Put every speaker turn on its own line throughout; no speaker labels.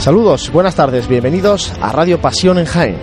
Saludos, buenas tardes, bienvenidos a Radio Pasión en Jaén.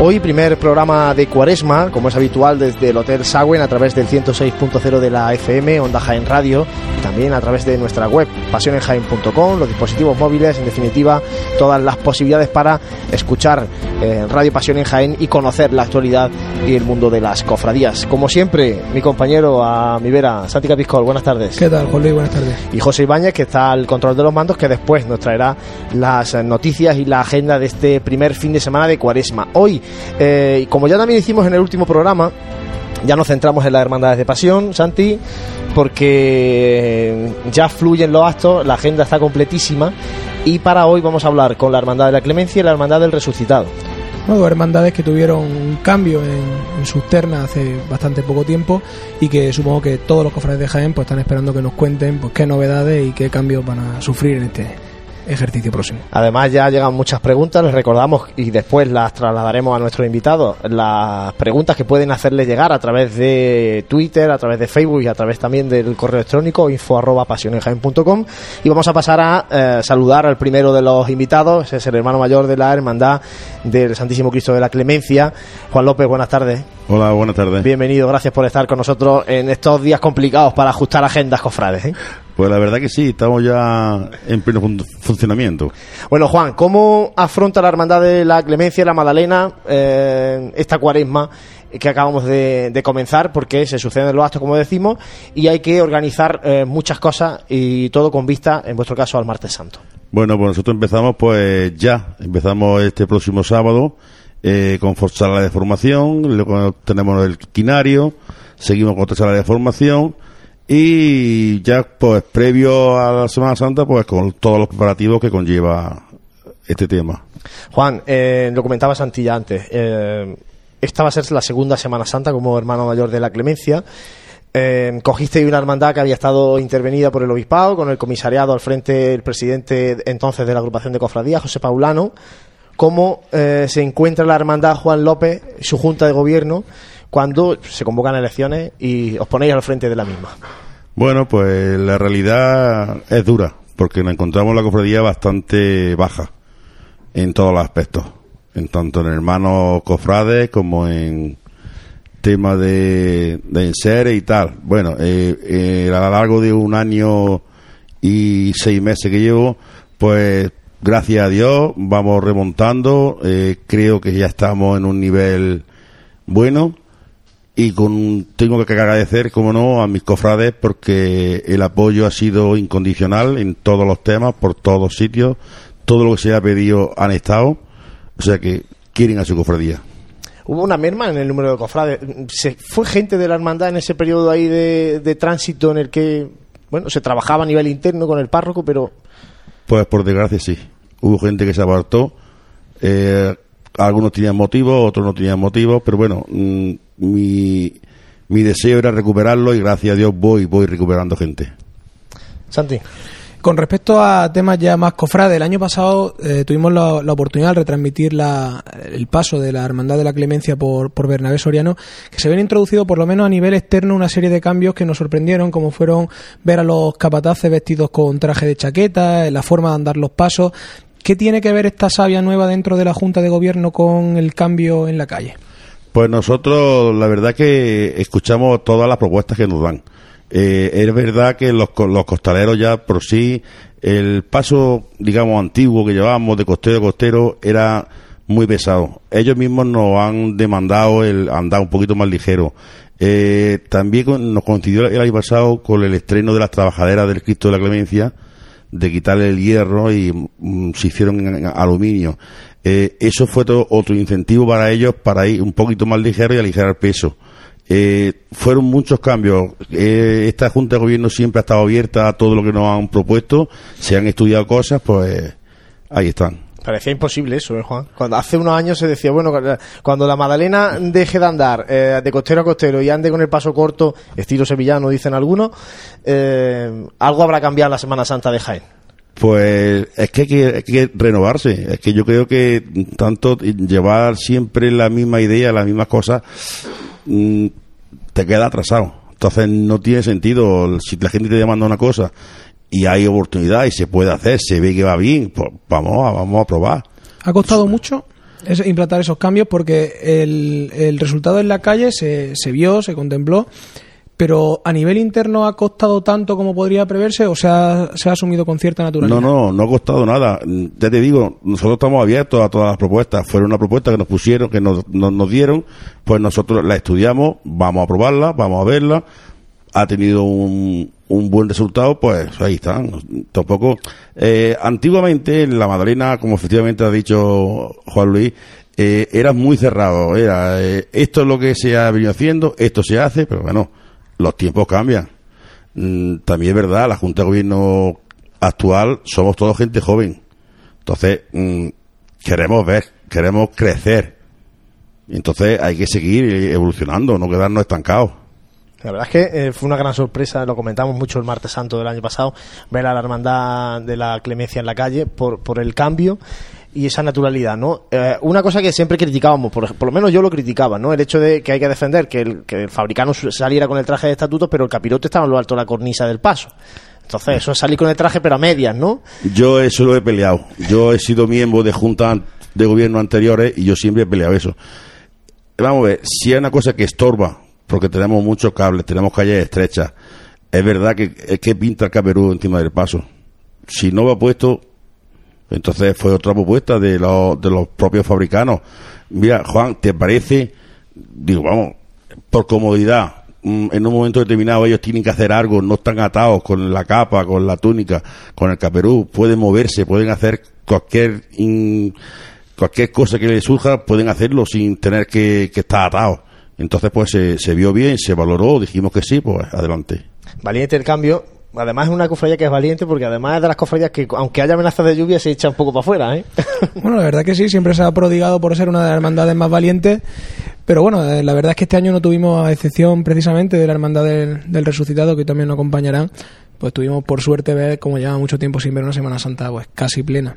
Hoy primer programa de Cuaresma, como es habitual desde el Hotel Sagüen a través del 106.0 de la FM, Onda Jaén Radio, también a través de nuestra web, pasionenjaén.com, los dispositivos móviles, en definitiva, todas las posibilidades para escuchar eh, Radio Pasión en Jaén y conocer la actualidad y el mundo de las cofradías. Como siempre, mi compañero a mi vera, Santi Capiscol, buenas tardes.
¿Qué tal, Juan Luis? Buenas tardes.
Y José Ibáñez, que está al control de los mandos, que después nos traerá las noticias y la agenda de este primer fin de semana de Cuaresma. Hoy eh, como ya también hicimos en el último programa, ya nos centramos en las hermandades de pasión, Santi, porque ya fluyen los actos, la agenda está completísima y para hoy vamos a hablar con la Hermandad de la Clemencia y la Hermandad del Resucitado.
Dos hermandades que tuvieron un cambio en, en, sus ternas hace bastante poco tiempo y que supongo que todos los cofrades de Jaén pues están esperando que nos cuenten pues qué novedades y qué cambios van a sufrir en este ejercicio próximo.
Además ya llegan muchas preguntas, les recordamos y después las trasladaremos a nuestro invitado, las preguntas que pueden hacerle llegar a través de Twitter, a través de Facebook y a través también del correo electrónico info arroba y vamos a pasar a eh, saludar al primero de los invitados, es el hermano mayor de la Hermandad del Santísimo Cristo de la Clemencia, Juan López, buenas tardes.
Hola, buenas tardes.
Bienvenido, gracias por estar con nosotros en estos días complicados para ajustar agendas, cofrades. ¿eh?
Pues la verdad que sí, estamos ya en pleno funcionamiento.
Bueno, Juan, ¿cómo afronta la Hermandad de la Clemencia y la Magdalena eh, esta cuaresma que acabamos de, de, comenzar? Porque se suceden los actos, como decimos, y hay que organizar eh, muchas cosas y todo con vista, en vuestro caso, al martes santo.
Bueno, pues nosotros empezamos pues ya, empezamos este próximo sábado eh, con sala de formación, luego tenemos el quinario, seguimos con otra sala de formación y ya pues previo a la Semana Santa pues con todos los preparativos que conlleva este tema.
Juan, eh, lo comentaba Santilla antes, eh, esta va a ser la segunda Semana Santa como hermano mayor de la Clemencia. Eh, cogiste una hermandad que había estado intervenida por el obispado, con el comisariado al frente el presidente entonces de la agrupación de cofradías, José Paulano, cómo eh, se encuentra la hermandad Juan López, su junta de gobierno, cuando se convocan elecciones y os ponéis al frente de la misma.
Bueno, pues la realidad es dura, porque nos encontramos la cofradía bastante baja en todos los aspectos, en tanto en hermanos cofrades como en tema de, de enseres y tal. Bueno, eh, eh, a lo largo de un año y seis meses que llevo, pues gracias a Dios vamos remontando. Eh, creo que ya estamos en un nivel bueno y con, tengo que agradecer, como no, a mis cofrades porque el apoyo ha sido incondicional en todos los temas, por todos sitios. Todo lo que se ha pedido han estado. O sea que quieren a su cofradía.
Hubo una merma en el número de cofrades. ¿Se fue gente de la hermandad en ese periodo ahí de, de tránsito en el que, bueno, se trabajaba a nivel interno con el párroco, pero
pues por desgracia sí. Hubo gente que se apartó. Eh, algunos tenían motivos, otros no tenían motivos, pero bueno, mmm, mi, mi deseo era recuperarlo y gracias a Dios voy, voy recuperando gente.
Santi.
Con respecto a temas ya más cofrades, el año pasado eh, tuvimos la, la, oportunidad de retransmitir la, el paso de la Hermandad de la Clemencia por, por Bernabé Soriano, que se habían introducido por lo menos a nivel externo una serie de cambios que nos sorprendieron, como fueron ver a los capataces vestidos con traje de chaqueta, la forma de andar los pasos. ¿Qué tiene que ver esta savia nueva dentro de la Junta de Gobierno con el cambio en la calle?
Pues nosotros, la verdad que escuchamos todas las propuestas que nos dan. Eh, es verdad que los, los costaleros ya por sí, el paso, digamos, antiguo que llevábamos de costero a costero era muy pesado. Ellos mismos nos han demandado el andar un poquito más ligero. Eh, también nos coincidió el año pasado con el estreno de las trabajaderas del Cristo de la Clemencia, de quitarle el hierro y mm, se hicieron en aluminio. Eh, eso fue todo otro incentivo para ellos para ir un poquito más ligero y aligerar peso. Eh, fueron muchos cambios. Eh, esta Junta de Gobierno siempre ha estado abierta a todo lo que nos han propuesto. Se han estudiado cosas, pues ahí están.
Parecía imposible eso, ¿eh, Juan? Cuando hace unos años se decía, bueno, cuando la Madalena deje de andar eh, de costero a costero y ande con el paso corto, estilo sevillano, dicen algunos, eh, algo habrá cambiado la Semana Santa de Jaén.
Pues es que hay, que hay que renovarse. Es que yo creo que tanto llevar siempre la misma idea, las mismas cosas, mmm, te queda atrasado. Entonces no tiene sentido. Si la gente te demanda una cosa y hay oportunidad y se puede hacer, se ve que va bien, pues vamos a, vamos a probar.
¿Ha costado mucho implantar esos cambios? Porque el, el resultado en la calle se, se vio, se contempló, pero a nivel interno ha costado tanto como podría preverse o se ha, se ha asumido con cierta naturalidad?
No, no, no ha costado nada. Ya te digo, nosotros estamos abiertos a todas las propuestas. Fueron una propuesta que nos pusieron, que nos, nos, nos dieron, pues nosotros la estudiamos, vamos a probarla, vamos a verla. Ha tenido un, un buen resultado, pues ahí están. Tampoco. Eh, antiguamente, en la Madalena, como efectivamente ha dicho Juan Luis, eh, era muy cerrado. Era eh, esto es lo que se ha venido haciendo, esto se hace, pero bueno los tiempos cambian. Mm, también es verdad, la Junta de Gobierno actual somos todos gente joven. Entonces, mm, queremos ver, queremos crecer. Entonces hay que seguir evolucionando, no quedarnos estancados.
La verdad es que eh, fue una gran sorpresa, lo comentamos mucho el martes santo del año pasado, ver a la hermandad de la clemencia en la calle por, por el cambio y esa naturalidad, ¿no? Eh, una cosa que siempre criticábamos, por, por, lo menos yo lo criticaba, ¿no? El hecho de que hay que defender que el, que el fabricano saliera con el traje de estatutos, pero el capirote estaba en lo alto de la cornisa del paso. Entonces, eso es salir con el traje, pero a medias, ¿no?
Yo eso lo he peleado. Yo he sido miembro de juntas de gobierno anteriores y yo siempre he peleado eso. Vamos a ver, si hay una cosa que estorba, porque tenemos muchos cables, tenemos calles estrechas, es verdad que es que pinta el caperú encima del paso. Si no va puesto, entonces fue otra propuesta de los, de los propios fabricanos. Mira, Juan, ¿te parece? Digo, vamos, por comodidad, mm, en un momento determinado ellos tienen que hacer algo, no están atados con la capa, con la túnica, con el caperú, pueden moverse, pueden hacer cualquier cualquier cosa que les surja, pueden hacerlo sin tener que, que estar atados. Entonces, pues se, se vio bien, se valoró, dijimos que sí, pues adelante.
Valiente el cambio, Además es una cofradía que es valiente porque además es de las cofradías que aunque haya amenazas de lluvia se echa un poco para afuera, ¿eh?
Bueno, la verdad que sí, siempre se ha prodigado por ser una de las hermandades más valientes, pero bueno, eh, la verdad es que este año no tuvimos a excepción precisamente de la hermandad del, del resucitado que también nos acompañarán, pues tuvimos por suerte ver como lleva mucho tiempo sin ver una Semana Santa pues casi plena.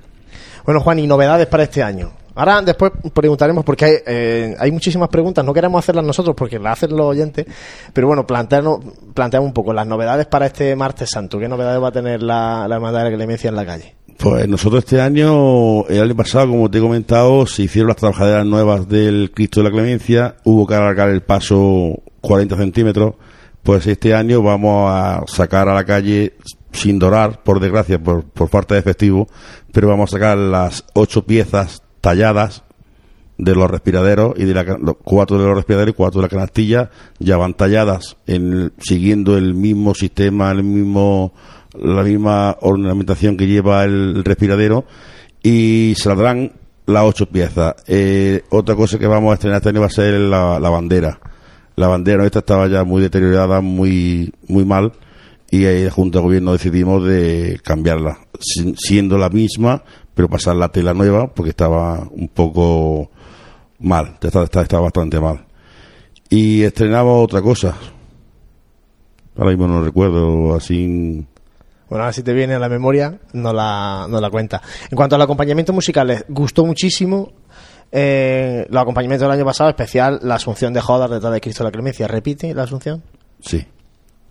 Bueno, Juan, y novedades para este año. Ahora después preguntaremos porque hay, eh, hay muchísimas preguntas, no queremos hacerlas nosotros porque las hacen los oyentes, pero bueno, plantearnos, planteamos un poco las novedades para este martes santo. ¿Qué novedades va a tener la, la Hermandad de la Clemencia en la calle?
Pues nosotros este año, el año pasado, como te he comentado, se hicieron las trabajaderas nuevas del Cristo de la Clemencia, hubo que alargar el paso 40 centímetros, pues este año vamos a sacar a la calle sin dorar, por desgracia, por, por falta de efectivo, pero vamos a sacar las ocho piezas talladas de los respiraderos y de la, cuatro de los respiraderos y cuatro de la canastilla ya van talladas en, siguiendo el mismo sistema, el mismo, la misma ornamentación que lleva el respiradero y saldrán las ocho piezas. Eh, otra cosa que vamos a estrenar este va a ser la, bandera. La bandera esta estaba ya muy deteriorada, muy, muy mal y ahí Junta de Gobierno decidimos de cambiarla, siendo la misma, pero pasar la tela nueva porque estaba un poco mal, estaba, estaba bastante mal. Y estrenaba otra cosa. Ahora mismo no recuerdo así.
Bueno, ahora si te viene a la memoria, no la, no la cuenta. En cuanto al acompañamiento musical, les gustó muchísimo eh, los acompañamientos del año pasado, especial la Asunción de Jodas detrás de Cristo de la Clemencia. ¿Repite la Asunción?
Sí.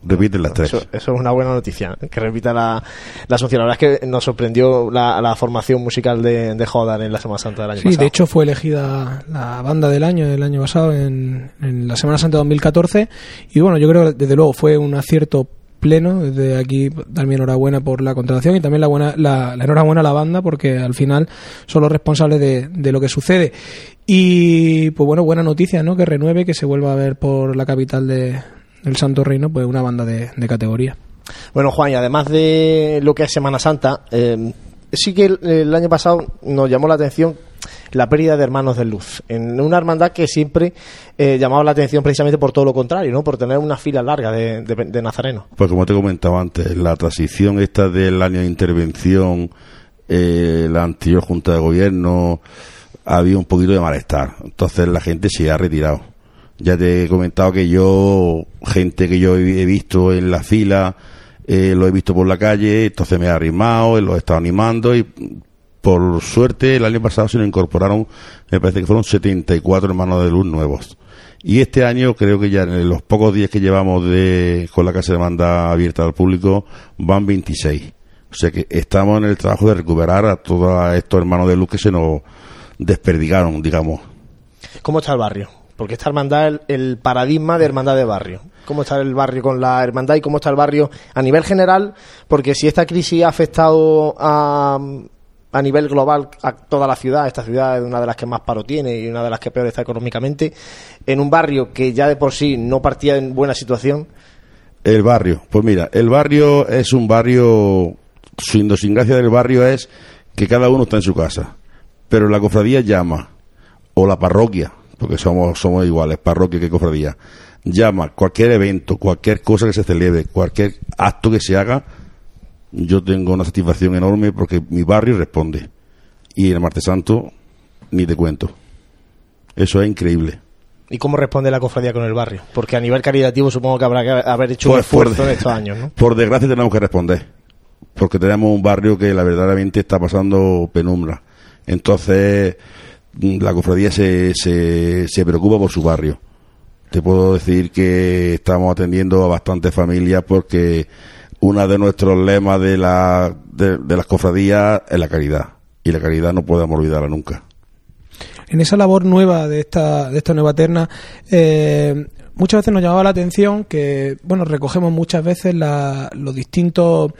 Repiten las tres.
Eso, eso, es una buena noticia, ¿eh? que repita la, la asunción. La verdad es que nos sorprendió la, la formación musical de, de Jodan en la Semana Santa del año
sí,
pasado.
Sí, de hecho fue elegida la banda del año, del año pasado, en, en la Semana Santa de 2014. Y bueno, yo creo que desde luego fue un acierto pleno. Desde aquí también enhorabuena por la contratación y también la, buena, la, la enhorabuena a la banda porque al final son los responsables de, de, lo que sucede. Y pues bueno, buena noticia, ¿no? Que renueve, que se vuelva a ver por la capital de, el Santo Reino, pues una banda de, de, categoría.
Bueno, Juan, y además de lo que es Semana Santa, eh, sí que el, el, año pasado nos llamó la atención la pérdida de hermanos de luz, en una hermandad que siempre eh, llamaba la atención precisamente por todo lo contrario, ¿no? por tener una fila larga de, de, de nazarenos.
Pues como te comentaba antes, la transición esta del año de intervención, eh, la anterior Junta de Gobierno, había un poquito de malestar, entonces la gente se ha retirado ya te he comentado que yo, gente que yo he visto en la fila, eh, lo he visto por la calle, entonces me he arrimado, lo he estado animando y por suerte el año pasado se nos incorporaron, me parece que fueron 74 hermanos de luz nuevos. Y este año creo que ya en los pocos días que llevamos de, con la casa de demanda abierta al público van 26. O sea que estamos en el trabajo de recuperar a todos estos hermanos de luz que se nos desperdigaron, digamos.
¿Cómo está el barrio? Porque esta hermandad es el, paradigma de hermandad de barrio. ¿Cómo está el barrio con la hermandad y cómo está el barrio a nivel general? Porque si esta crisis ha afectado a, a nivel global a toda la ciudad, esta ciudad es una de las que más paro tiene y una de las que peor está económicamente, en un barrio que ya de por sí no partía en buena situación.
El barrio, pues mira, el barrio es un barrio, su idiosincrasia del barrio es que cada uno está en su casa, pero la cofradía llama, o la parroquia, porque somos, somos iguales, parroquia que cofradía, llama cualquier evento, cualquier cosa que se celebre, cualquier acto que se haga, yo tengo una satisfacción enorme porque mi barrio responde. Y el Martes Santo, ni te cuento. Eso es increíble.
¿Y cómo responde la cofradía con el barrio? Porque a nivel caritativo supongo que habrá que haber hecho un
Pues,
esfuerzo
por-
en estos años, ¿no?
Por desgracia tenemos que responder. Porque tenemos un barrio que la verdaderamente está pasando penumbra. Entonces, la cofradía se, se, se preocupa por su barrio. Te puedo decir que estamos atendiendo a bastantes familias porque uno de nuestros lemas de, la, de, de las cofradías es la caridad. Y la caridad no podemos olvidarla nunca.
En esa labor nueva de esta, de esta nueva terna, eh, muchas veces nos llamaba la atención que, bueno, recogemos muchas veces la- los distintos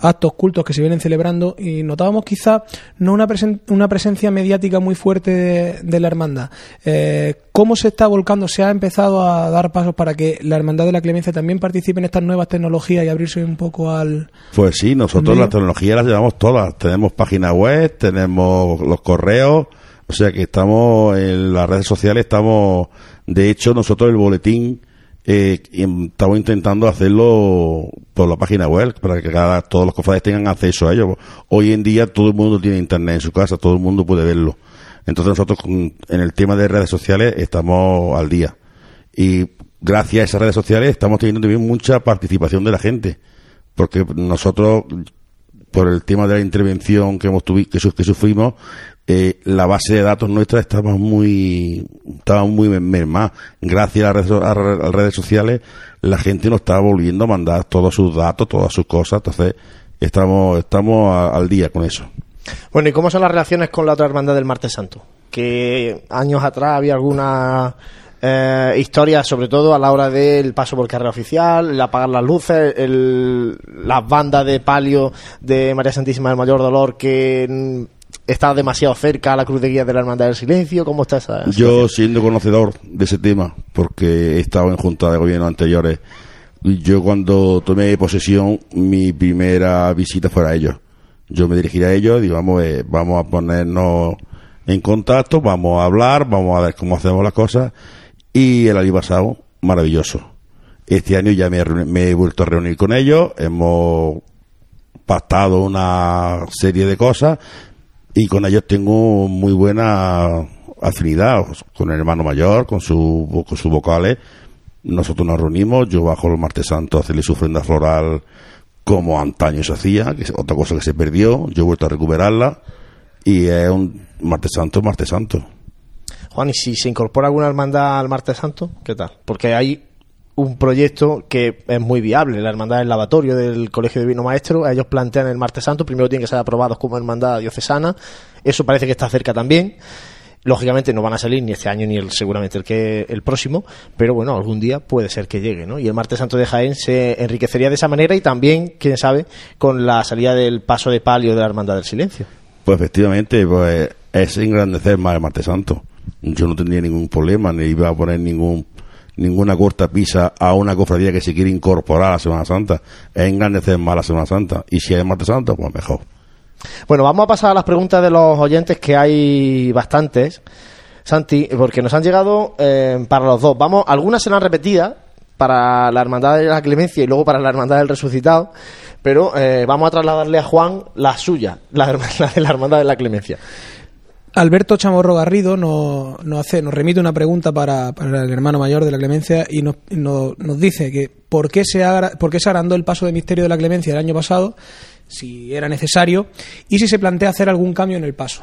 actos cultos que se vienen celebrando y notábamos quizá no una, presen- una presencia mediática muy fuerte de, de la hermandad. Eh, ¿Cómo se está volcando? ¿Se ha empezado a dar pasos para que la hermandad de la clemencia también participe en estas nuevas tecnologías y abrirse un poco al...
Pues sí, nosotros las tecnologías las llevamos todas. Tenemos página web, tenemos los correos, o sea que estamos en las redes sociales, estamos, de hecho, nosotros el boletín eh, em- estamos intentando hacerlo por la página web para que cada, todos los cofrades tengan acceso a ello. Hoy en día todo el mundo tiene internet en su casa, todo el mundo puede verlo. Entonces nosotros con- en el tema de redes sociales estamos al día. Y gracias a esas redes sociales estamos teniendo también mucha participación de la gente. Porque nosotros, por el tema de la intervención que hemos que, su- que sufrimos, eh, la base de datos nuestra estaba muy, estaba muy mermada. Gracias a las, redes, a sociales, la gente nos estaba volviendo a mandar todos sus datos, todas sus cosas. Entonces, estamos, estamos a- al día con eso.
Bueno, ¿y cómo son las relaciones con la otra hermandad del Martes Santo? Que años atrás había alguna eh, historia, sobre todo a la hora del paso por carrera oficial, el apagar las luces, las bandas de palio de María Santísima del Mayor Dolor que está demasiado cerca a la cruz de guía de la Hermandad del Silencio. ¿Cómo está esa
Yo, siendo conocedor de ese tema, porque he estado en juntas de gobierno anteriores, yo cuando tomé posesión, mi primera visita fue a ellos. Yo me dirigí a ellos y digo, vamos, eh, vamos a ponernos en contacto, vamos a hablar, vamos a ver cómo hacemos las cosas. Y el año pasado, maravilloso. Este año ya me he vuelto a reunir con ellos, hemos pactado una serie de cosas y con ellos tengo muy buena afinidad con el hermano mayor, con su con sus vocales. Nosotros nos reunimos, yo bajo el martes santo a hacerle su ofrenda floral como antaño se hacía, que es otra cosa que se perdió, yo he vuelto a recuperarla y es un martes santo, martes santo.
Juan, ¿y si se incorpora alguna hermandad al Martes Santo? ¿Qué tal? Porque hay un proyecto que es muy viable, la hermandad del lavatorio del Colegio de Vino Maestro. Ellos plantean el Martes Santo, primero tienen que ser aprobados como hermandad diocesana. Eso parece que está cerca también. Lógicamente no van a salir ni este año ni el, seguramente el que el próximo, pero bueno, algún día puede ser que llegue, ¿no? Y el Martes Santo de Jaén se enriquecería de esa manera y también, quién sabe, con la salida del paso de palio de la Hermandad del Silencio.
Pues efectivamente, pues es engrandecer más el martes santo. Yo no tendría ningún problema, ni iba a poner ningún ninguna corta pisa a una cofradía que se quiere incorporar a la Semana Santa. Es engrandecer más la Semana Santa. Y si hay martes santo, pues mejor.
Bueno, vamos a pasar a las preguntas de los oyentes, que hay bastantes, Santi, porque nos han llegado eh, para los dos. Vamos, algunas serán repetidas para la Hermandad de la Clemencia y luego para la Hermandad del Resucitado, pero eh, vamos a trasladarle a Juan la suya, la, la de la Hermandad de la Clemencia.
Alberto Chamorro Garrido nos, nos hace, nos remite una pregunta para, el hermano mayor de la Clemencia y nos, nos, nos dice que por qué, se agra- por qué se agrandó el paso de misterio de la Clemencia el año pasado, si era necesario, y si se plantea hacer algún cambio en el paso.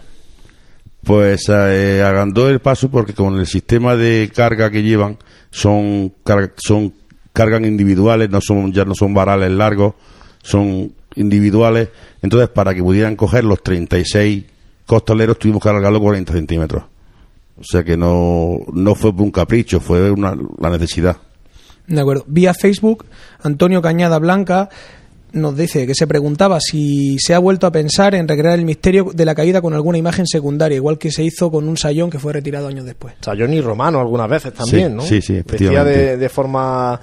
Pues eh, agrandó el paso porque con el sistema de carga que llevan son car- son cargan individuales, no son ya no son varales largos, son individuales. Entonces, para que pudieran coger los 36 costaleros, tuvimos que alargarlo 40 centímetros. O sea que no, no fue por un capricho, fue una, la necesidad.
De acuerdo. Vía Facebook, Antonio Cañada Blanca nos dice que se preguntaba si se ha vuelto a pensar en recrear el misterio de la caída con alguna imagen secundaria, igual que se hizo con un sayón que fue retirado años después.
Sayón y Romano algunas veces también,
Sí,
¿no?
sí, sí,
Decía
efectivamente.
de, de forma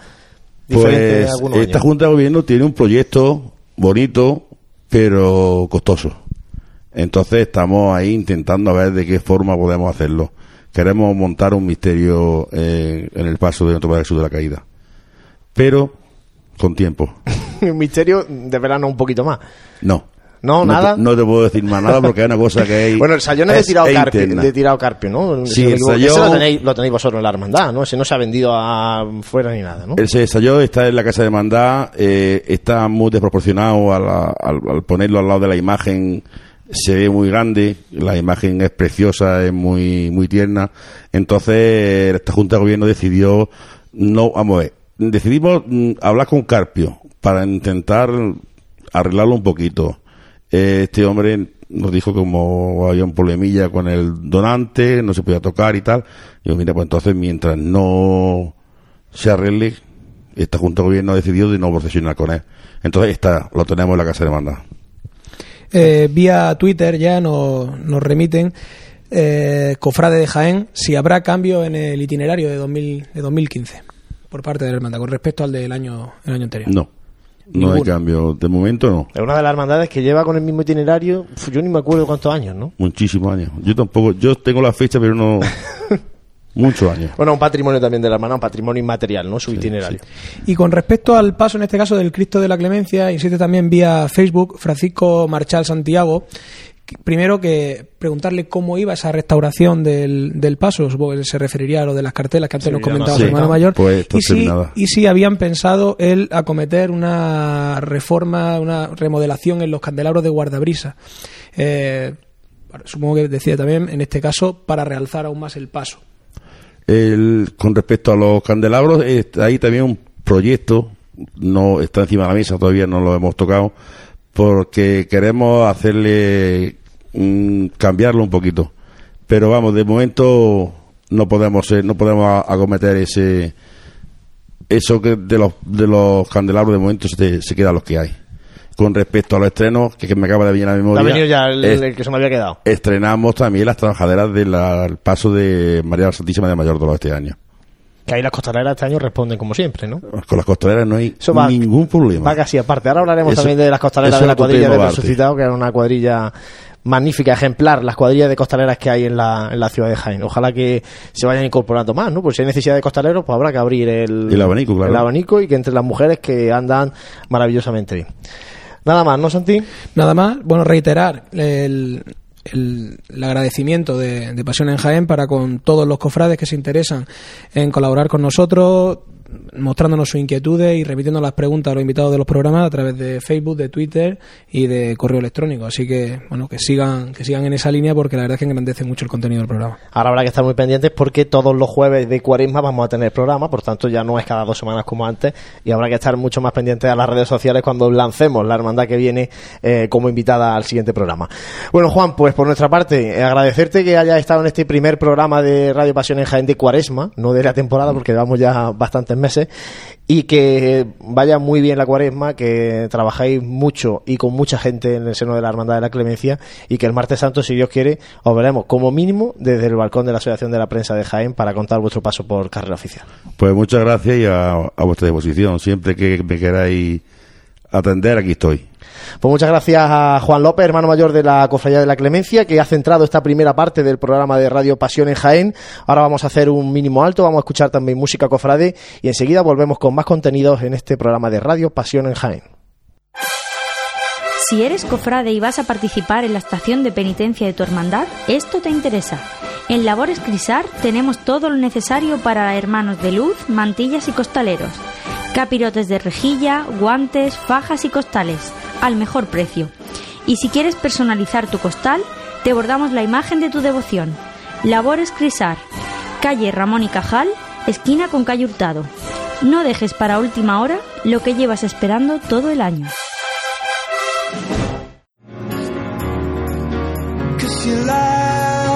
diferente
Pues
algunos
esta
años.
Junta de Gobierno tiene un proyecto bonito, pero costoso. Entonces estamos ahí intentando a ver de qué forma podemos hacerlo. Queremos montar un misterio eh, en el paso de Padre Jesús de la Caída. Pero con tiempo.
Un misterio de verano un poquito más.
No.
No, nada.
no te puedo decir más nada porque hay una cosa que hay.
Bueno, el sayón es de tirado,
es
carpio, de tirado carpio, ¿no?
Sí,
Si
el sayón-
Ese lo tenéis, lo tenéis vosotros en la hermandad, ¿no? Ese no se ha vendido a fuera ni nada, ¿no?
Ese ensayo está en la casa de mandad, eh, está muy desproporcionado a la- al, al ponerlo al lado de la imagen, se ve muy grande, la imagen es preciosa, es muy, muy tierna. Entonces, esta Junta de Gobierno decidió, no, vamos a ver, decidimos mm, hablar con Carpio para intentar arreglarlo un poquito. Eh, este hombre nos dijo como había un problemilla con el donante, no se podía tocar y tal. Y yo, mira, pues entonces mientras no se arregle, esta Junta de Gobierno ha decidido de no procesionar con él. Entonces está, lo tenemos en la casa de manda.
Eh, vía Twitter ya nos, nos remiten, eh, Cofrade de Jaén, si habrá cambio en el itinerario de, 2000, de 2015 por parte de la hermandad con respecto al del año, el año anterior.
No, no hay cambio. De momento no.
Es una de las hermandades que lleva con el mismo itinerario, yo ni me acuerdo cuántos años, ¿no?
Muchísimos años. Yo tampoco, yo tengo la fecha, pero no. muchos años.
Bueno, un patrimonio también de la hermandad, un patrimonio inmaterial, ¿no? Su itinerario.
Y con respecto al paso, en este caso, del Cristo de la Clemencia, insiste también vía Facebook Francisco Marchal Santiago. Primero que preguntarle cómo iba esa restauración del, del paso, supongo que se referiría a lo de las cartelas que antes
Sí,
nos comentaba su hermano mayor.
Pues
y, si, y si habían pensado él acometer una reforma, una remodelación en los candelabros de guardabrisa. Eh, supongo que decía también, en este caso, para realzar aún más el paso.
El, con respecto a los candelabros, eh, hay también un proyecto, no está encima de la mesa, todavía no lo hemos tocado, porque queremos hacerle cambiarlo un poquito. Pero vamos, de momento no podemos ser- no podemos acometer ese eso que de los de los candelabros de momento se, se quedan los que hay. Con respecto a los estrenos, que, que me acaba de venir a la
Ha
memoria.
venido ya el,
es-
el que se me había quedado.
estrenamos también las trabajaderas del paso de María Santísima de Mayor Dolor este año.
Que ahí las costaleras este año responden como siempre, ¿no?
Con las costaleras no hay
va-
ningún problema.
Va casi aparte. Ahora hablaremos
Eso-
también de las costaleras de la cuadrilla
aparte.
resucitado, que era una cuadrilla magnífica, ejemplar, las cuadrillas de costaleras que hay en la, en la ciudad de Jaén. Ojalá que se vayan incorporando más, ¿no? Pues si hay necesidad de costaleros, pues habrá que abrir el,
El abanico, claro.
el abanico y que entre las mujeres que andan maravillosamente bien. Nada más, ¿no, Santi?
Nada más, bueno, reiterar el, el- agradecimiento de, de Pasión en Jaén para con todos los cofrades que se interesan en colaborar con nosotros, mostrándonos sus inquietudes y remitiendo las preguntas a los invitados de los programas a través de Facebook, de Twitter y de correo electrónico. Así que, bueno, que sigan, que sigan en esa línea porque la verdad es que engrandece mucho el contenido del programa.
Ahora habrá que estar muy pendientes porque todos los jueves de cuaresma vamos a tener programa, por tanto ya no es cada dos semanas como antes y habrá que estar mucho más pendientes a las redes sociales cuando lancemos la hermandad que viene eh, como invitada al siguiente programa. Bueno, Juan, pues por nuestra parte, eh, agradecerte que hayas estado en este primer programa de Radio Pasión en Jaén de cuaresma, no de la temporada porque llevamos ya bastantes meses, y que vaya muy bien la cuaresma, que trabajáis mucho y con mucha gente en el seno de la Hermandad de la Clemencia y que el martes santo, si Dios quiere, os veremos como mínimo desde el balcón de la Asociación de la Prensa de Jaén para contar vuestro paso por carrera oficial.
Pues muchas gracias y a, a vuestra disposición. Siempre que me queráis atender, aquí estoy.
Pues muchas gracias a Juan López, hermano mayor de la Cofradía de la Clemencia, que ha centrado esta primera parte del programa de Radio Pasión en Jaén. Ahora vamos a hacer un mínimo alto, vamos a escuchar también música cofrade y enseguida volvemos con más contenidos en este programa de Radio Pasión en Jaén.
Si eres cofrade y vas a participar en la estación de penitencia de tu hermandad, esto te interesa. En Labores Crisar tenemos todo lo necesario para hermanos de luz, mantillas y costaleros. Capirotes de rejilla, guantes, fajas y costales, al mejor precio. Y si quieres personalizar tu costal, te bordamos la imagen de tu devoción. Labores Crisar, calle Ramón y Cajal, esquina con calle Hurtado. No dejes para última hora lo que llevas esperando todo el año.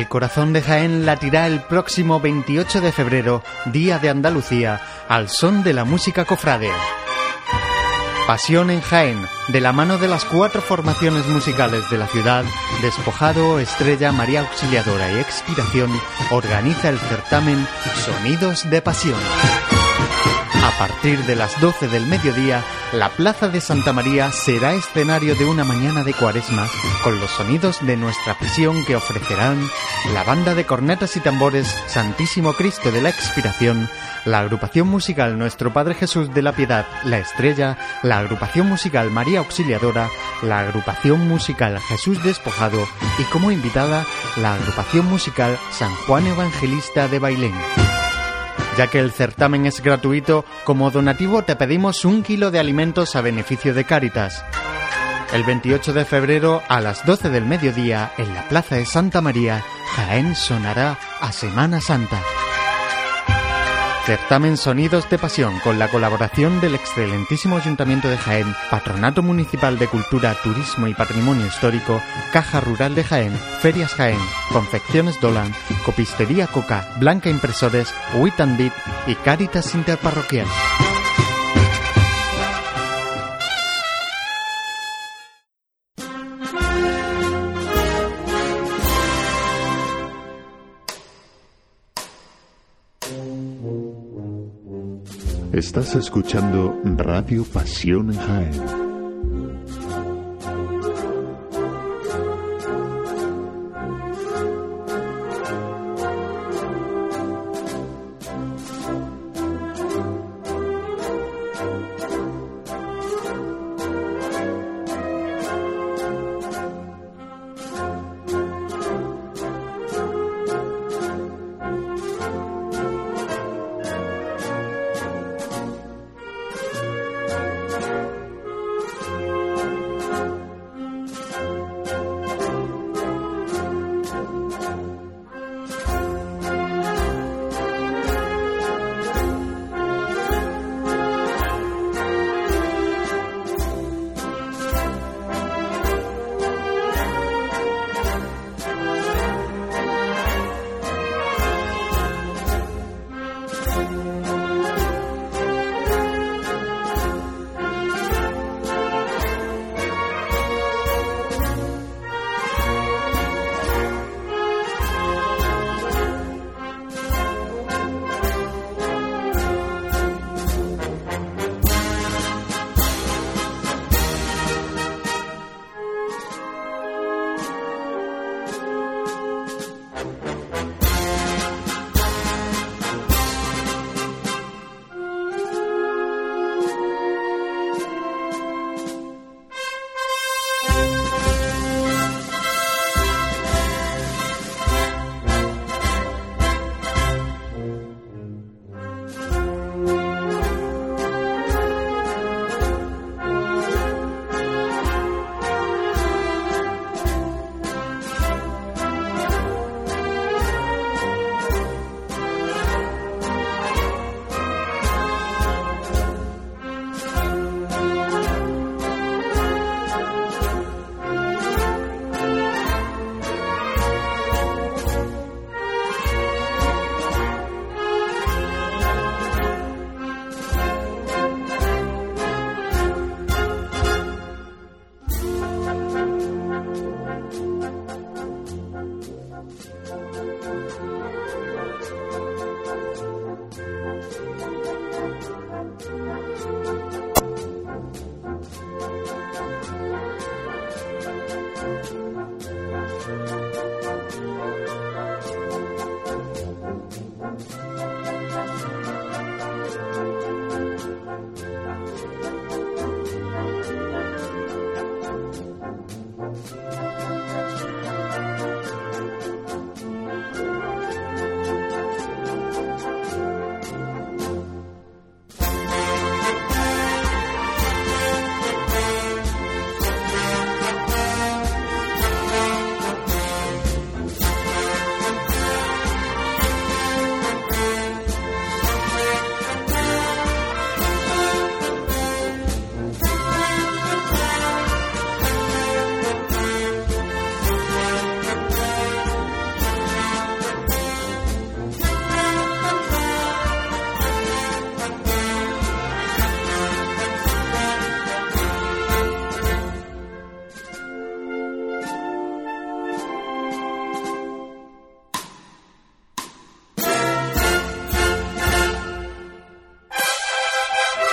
El corazón de Jaén latirá el próximo 28 de febrero, Día de Andalucía, al son de la música cofrade. Pasión en Jaén, de la mano de las cuatro formaciones musicales de la ciudad, Despojado, Estrella, María Auxiliadora y Expiración, organiza el certamen Sonidos de Pasión. Partir de las 12 del mediodía, la Plaza de Santa María será escenario de una mañana de cuaresma con los sonidos de nuestra prisión que ofrecerán la banda de cornetas y tambores Santísimo Cristo de la Expiración, la agrupación musical Nuestro Padre Jesús de la Piedad, La Estrella, la agrupación musical María Auxiliadora, la agrupación musical Jesús Despojado y como invitada la agrupación musical San Juan Evangelista de Bailén. Ya que el certamen es gratuito, como donativo te pedimos un kilo de alimentos a beneficio de Cáritas. El 28 de febrero a las 12 del mediodía en la Plaza de Santa María, Jaén sonará a Semana Santa. Certamen Sonidos de Pasión con la colaboración del excelentísimo Ayuntamiento de Jaén, Patronato Municipal de Cultura, Turismo y Patrimonio Histórico, Caja Rural de Jaén, Ferias Jaén, Confecciones Dolan, Copistería Coca, Blanca Impresores, Wit and Beat y Cáritas Interparroquial.
Estás escuchando Radio Pasión en Jaén.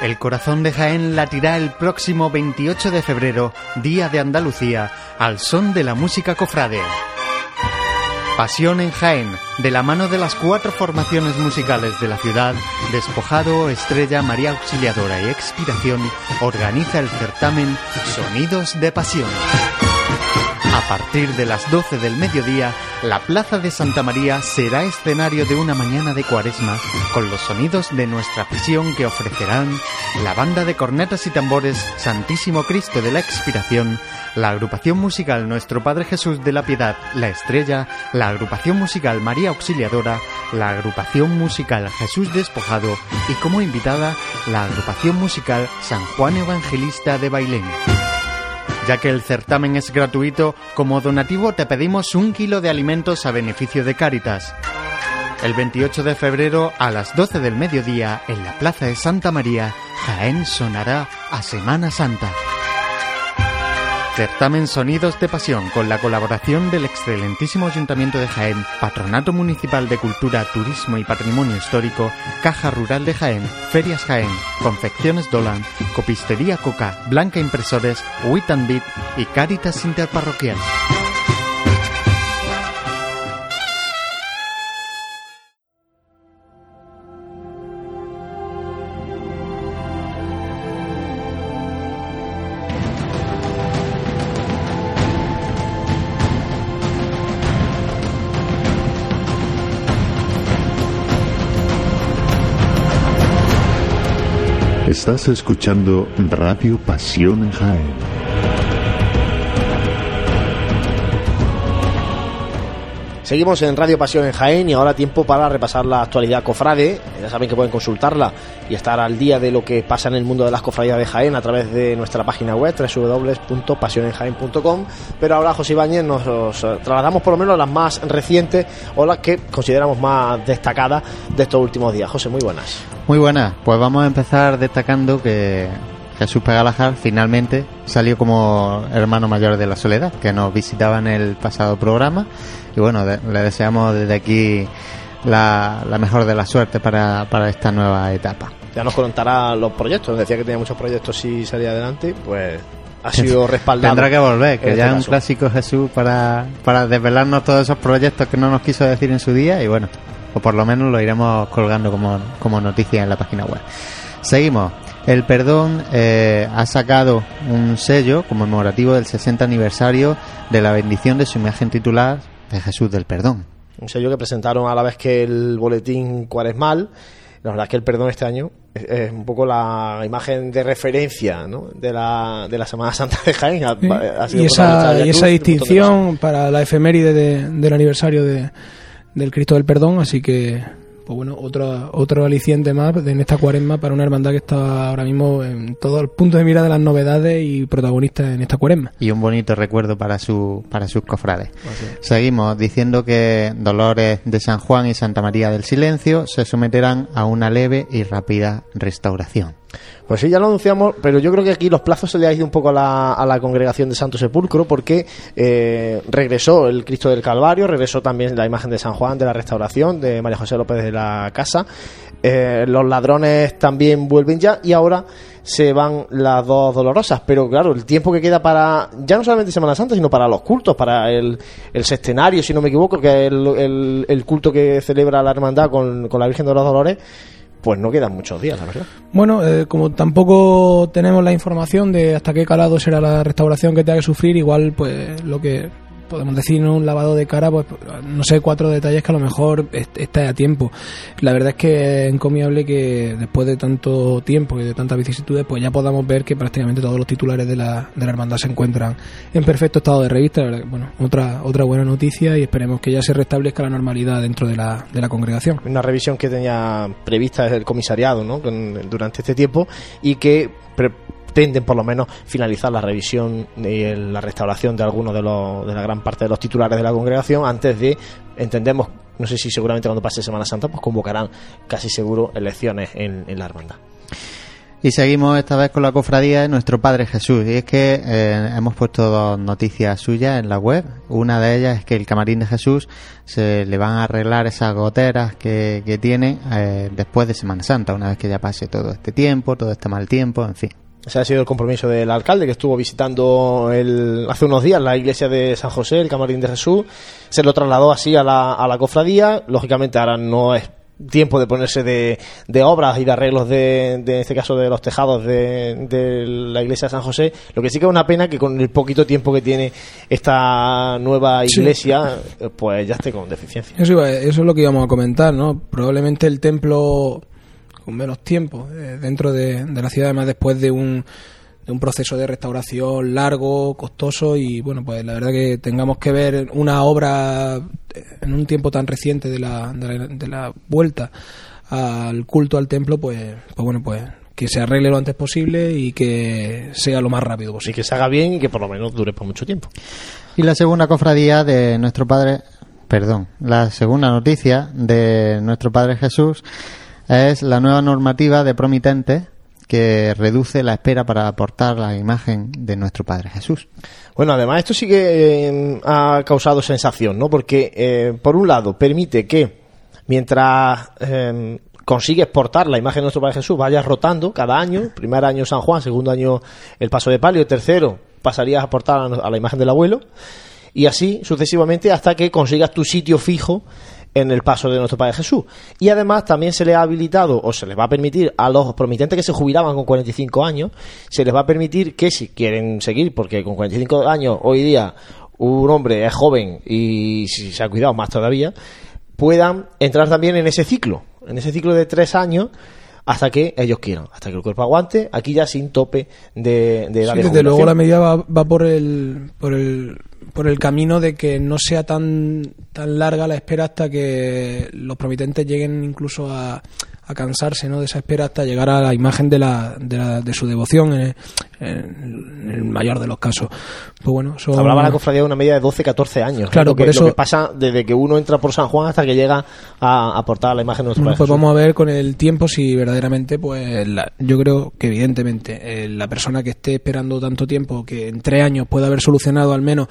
El corazón de Jaén latirá el próximo 28 de febrero, Día de Andalucía, al son de la música cofrade. Pasión en Jaén, de la mano de las cuatro formaciones musicales de la ciudad, Despojado, Estrella, María Auxiliadora y Expiración, organiza el certamen Sonidos de Pasión. A partir de las 12 del mediodía, la Plaza de Santa María será escenario de una mañana de cuaresma con los sonidos de nuestra pasión que ofrecerán la banda de cornetas y tambores Santísimo Cristo de la Expiración, la agrupación musical Nuestro Padre Jesús de la Piedad, La Estrella, la agrupación musical María Auxiliadora, la agrupación musical Jesús Despojado y como invitada la agrupación musical San Juan Evangelista de Bailén. Ya que el certamen es gratuito, como donativo te pedimos un kilo de alimentos a beneficio de Cáritas. El 28 de febrero a las 12 del mediodía en la Plaza de Santa María, Jaén sonará a Semana Santa. Certamen Sonidos de Pasión con la colaboración del excelentísimo Ayuntamiento de Jaén, Patronato Municipal de Cultura, Turismo y Patrimonio Histórico, Caja Rural de Jaén, Ferias Jaén, Confecciones Dolan, Copistería Coca, Blanca Impresores, Wit and Beat y Cáritas Interparroquial.
Estás escuchando Radio Pasión en Jaén.
Seguimos en Radio Pasión en Jaén y ahora tiempo para repasar la actualidad cofrade. Ya saben que pueden consultarla y estar al día de lo que pasa en el mundo de las cofradías de Jaén a través de nuestra página web www.pasionenjaén.com. Pero ahora, José Ibáñez, nos, nos trasladamos por lo menos a las más recientes o las que consideramos más destacadas de estos últimos días. José, muy buenas.
Muy buenas, pues vamos a empezar destacando que Jesús Pegalajar finalmente salió como hermano mayor de la soledad, que nos visitaba en el pasado programa. Y bueno, de- le deseamos desde aquí la, la mejor de la suerte para, para esta nueva etapa.
Ya nos contará los proyectos. Decía que tenía muchos proyectos si salía adelante, pues ha sido respaldado.
Tendrá que volver, que ya
este
es un clásico Jesús para, para desvelarnos todos esos proyectos que no nos quiso decir en su día y bueno, o por lo menos lo iremos colgando como, como noticia en la página web. Seguimos. El Perdón eh, ha sacado un sello conmemorativo del 60 aniversario de la bendición de su imagen titular de Jesús del Perdón.
Un sello que presentaron a la vez que el boletín cuaresmal. La verdad es que el perdón este año es, es un poco la imagen de referencia ¿no? de, la, de la Semana Santa de Jaén. Ha-
Sí.
ha sido
y esa, y
Cruz,
distinción para la efeméride de- del aniversario de, del Cristo del Perdón, así que, pues bueno, otro, otro aliciente más en esta cuaresma para una hermandad que está ahora mismo en todo el punto de mira de las novedades y protagonistas en esta cuaresma.
y un bonito recuerdo para su para sus cofrades. Seguimos diciendo que Dolores de San Juan y Santa María del Silencio se someterán a una leve y rápida restauración.
Pues sí, ya lo anunciamos, pero yo creo que aquí los plazos se le ha ido un poco a la, a la congregación de Santo Sepulcro porque eh, regresó el Cristo del Calvario, regresó también la imagen de San Juan de la Restauración, de María José López de la Casa. Eh, los ladrones también vuelven ya y ahora se van las dos dolorosas. Pero claro, el tiempo que queda para, ya no solamente Semana Santa, sino para los cultos, para el, el sextenario, si no me equivoco, que es el, culto que celebra la hermandad con la Virgen de los Dolores, pues no quedan muchos días, la verdad.
Bueno, eh, como tampoco tenemos la información de hasta qué calado será la restauración que tenga que sufrir, igual pues lo que podemos decir ¿no? un lavado de cara, pues no sé, cuatro detalles que a lo mejor est- está a tiempo. La verdad es que es encomiable que después de tanto tiempo y de tantas vicisitudes, pues ya podamos ver que prácticamente todos los titulares de la, de la hermandad se encuentran en perfecto estado de revista. Bueno, otra, otra buena noticia y esperemos que ya se restablezca la normalidad dentro de la, de la congregación.
una revisión que tenía prevista el comisariado ¿no? Durante este tiempo y que pretenden por lo menos finalizar la revisión y la restauración de algunos de, los, de la gran parte de los titulares de la congregación antes de, entendemos, no sé si seguramente cuando pase Semana Santa, pues convocarán casi seguro elecciones en, en la hermandad.
Y seguimos esta vez con la cofradía de nuestro Padre Jesús. Y es que eh, hemos puesto dos noticias suyas en la web. Una de ellas es que el camarín de Jesús se le van a arreglar esas goteras que, que tiene eh, después de Semana Santa, una vez que ya pase todo este tiempo, todo este mal tiempo, en fin.
Ese ha sido el compromiso del alcalde que estuvo visitando el, hace unos días la iglesia de San José, el Camarín de Jesús. Se lo trasladó así a la, a la cofradía. Lógicamente ahora no es tiempo de ponerse de, de obras y de arreglos de, de, en este caso de los tejados de, de la iglesia de San José. Lo que sí que es una pena que con el poquito tiempo que tiene esta nueva iglesia, pues ya esté con deficiencia.
Eso, iba- eso es lo que íbamos a comentar, ¿no? Probablemente el templo con menos tiempo eh, dentro de, de la ciudad, además después de un, de un proceso de restauración largo, costoso y bueno, pues la verdad que tengamos que ver una obra eh, en un tiempo tan reciente de la, de la, de la vuelta al culto al templo, pues, pues bueno, pues que se arregle lo antes posible y que sea lo más rápido posible.
que se haga bien y que por lo menos dure por mucho tiempo.
Y la segunda cofradía de nuestro Padre, perdón, la segunda noticia de nuestro Padre Jesús es la nueva normativa de promitentes que reduce la espera para aportar la imagen de nuestro Padre Jesús.
Bueno, además esto sí que eh, ha causado sensación, ¿no? Porque, eh, por un lado, permite que mientras eh, consigue exportar la imagen de nuestro Padre Jesús, vaya rotando cada año, primer año San Juan, segundo año el Paso de Palio, tercero pasarías a aportar a, a la imagen del abuelo, y así sucesivamente hasta que consigas tu sitio fijo en el paso de nuestro Padre Jesús. Y además también se le ha habilitado o se les va a permitir a los promitentes que se jubilaban con 45 años, se les va a permitir que si quieren seguir, porque con 45 años hoy día un hombre es joven y si se ha cuidado más todavía, puedan entrar también en ese ciclo, en ese ciclo de tres años hasta que ellos quieran, hasta que el cuerpo aguante, aquí ya sin tope de, de edad
Sí,
de
desde luego la medida va, va por el por el por el camino de que no sea tan tan larga la espera hasta que los promitentes lleguen incluso a, a cansarse ¿no? de esa espera hasta llegar a la imagen de la de, la- de su devoción en, en el mayor de los casos pues bueno son-
Hablaba la cofradía de una media de 12-14 años.
Claro,
lo que,
por eso-
lo que pasa desde que uno entra por San Juan hasta que llega a aportar la imagen de nuestro
Bueno, pues vamos a ver con el tiempo si verdaderamente, pues la- yo creo que evidentemente eh, la persona que esté esperando tanto tiempo, que en tres años pueda haber solucionado al menos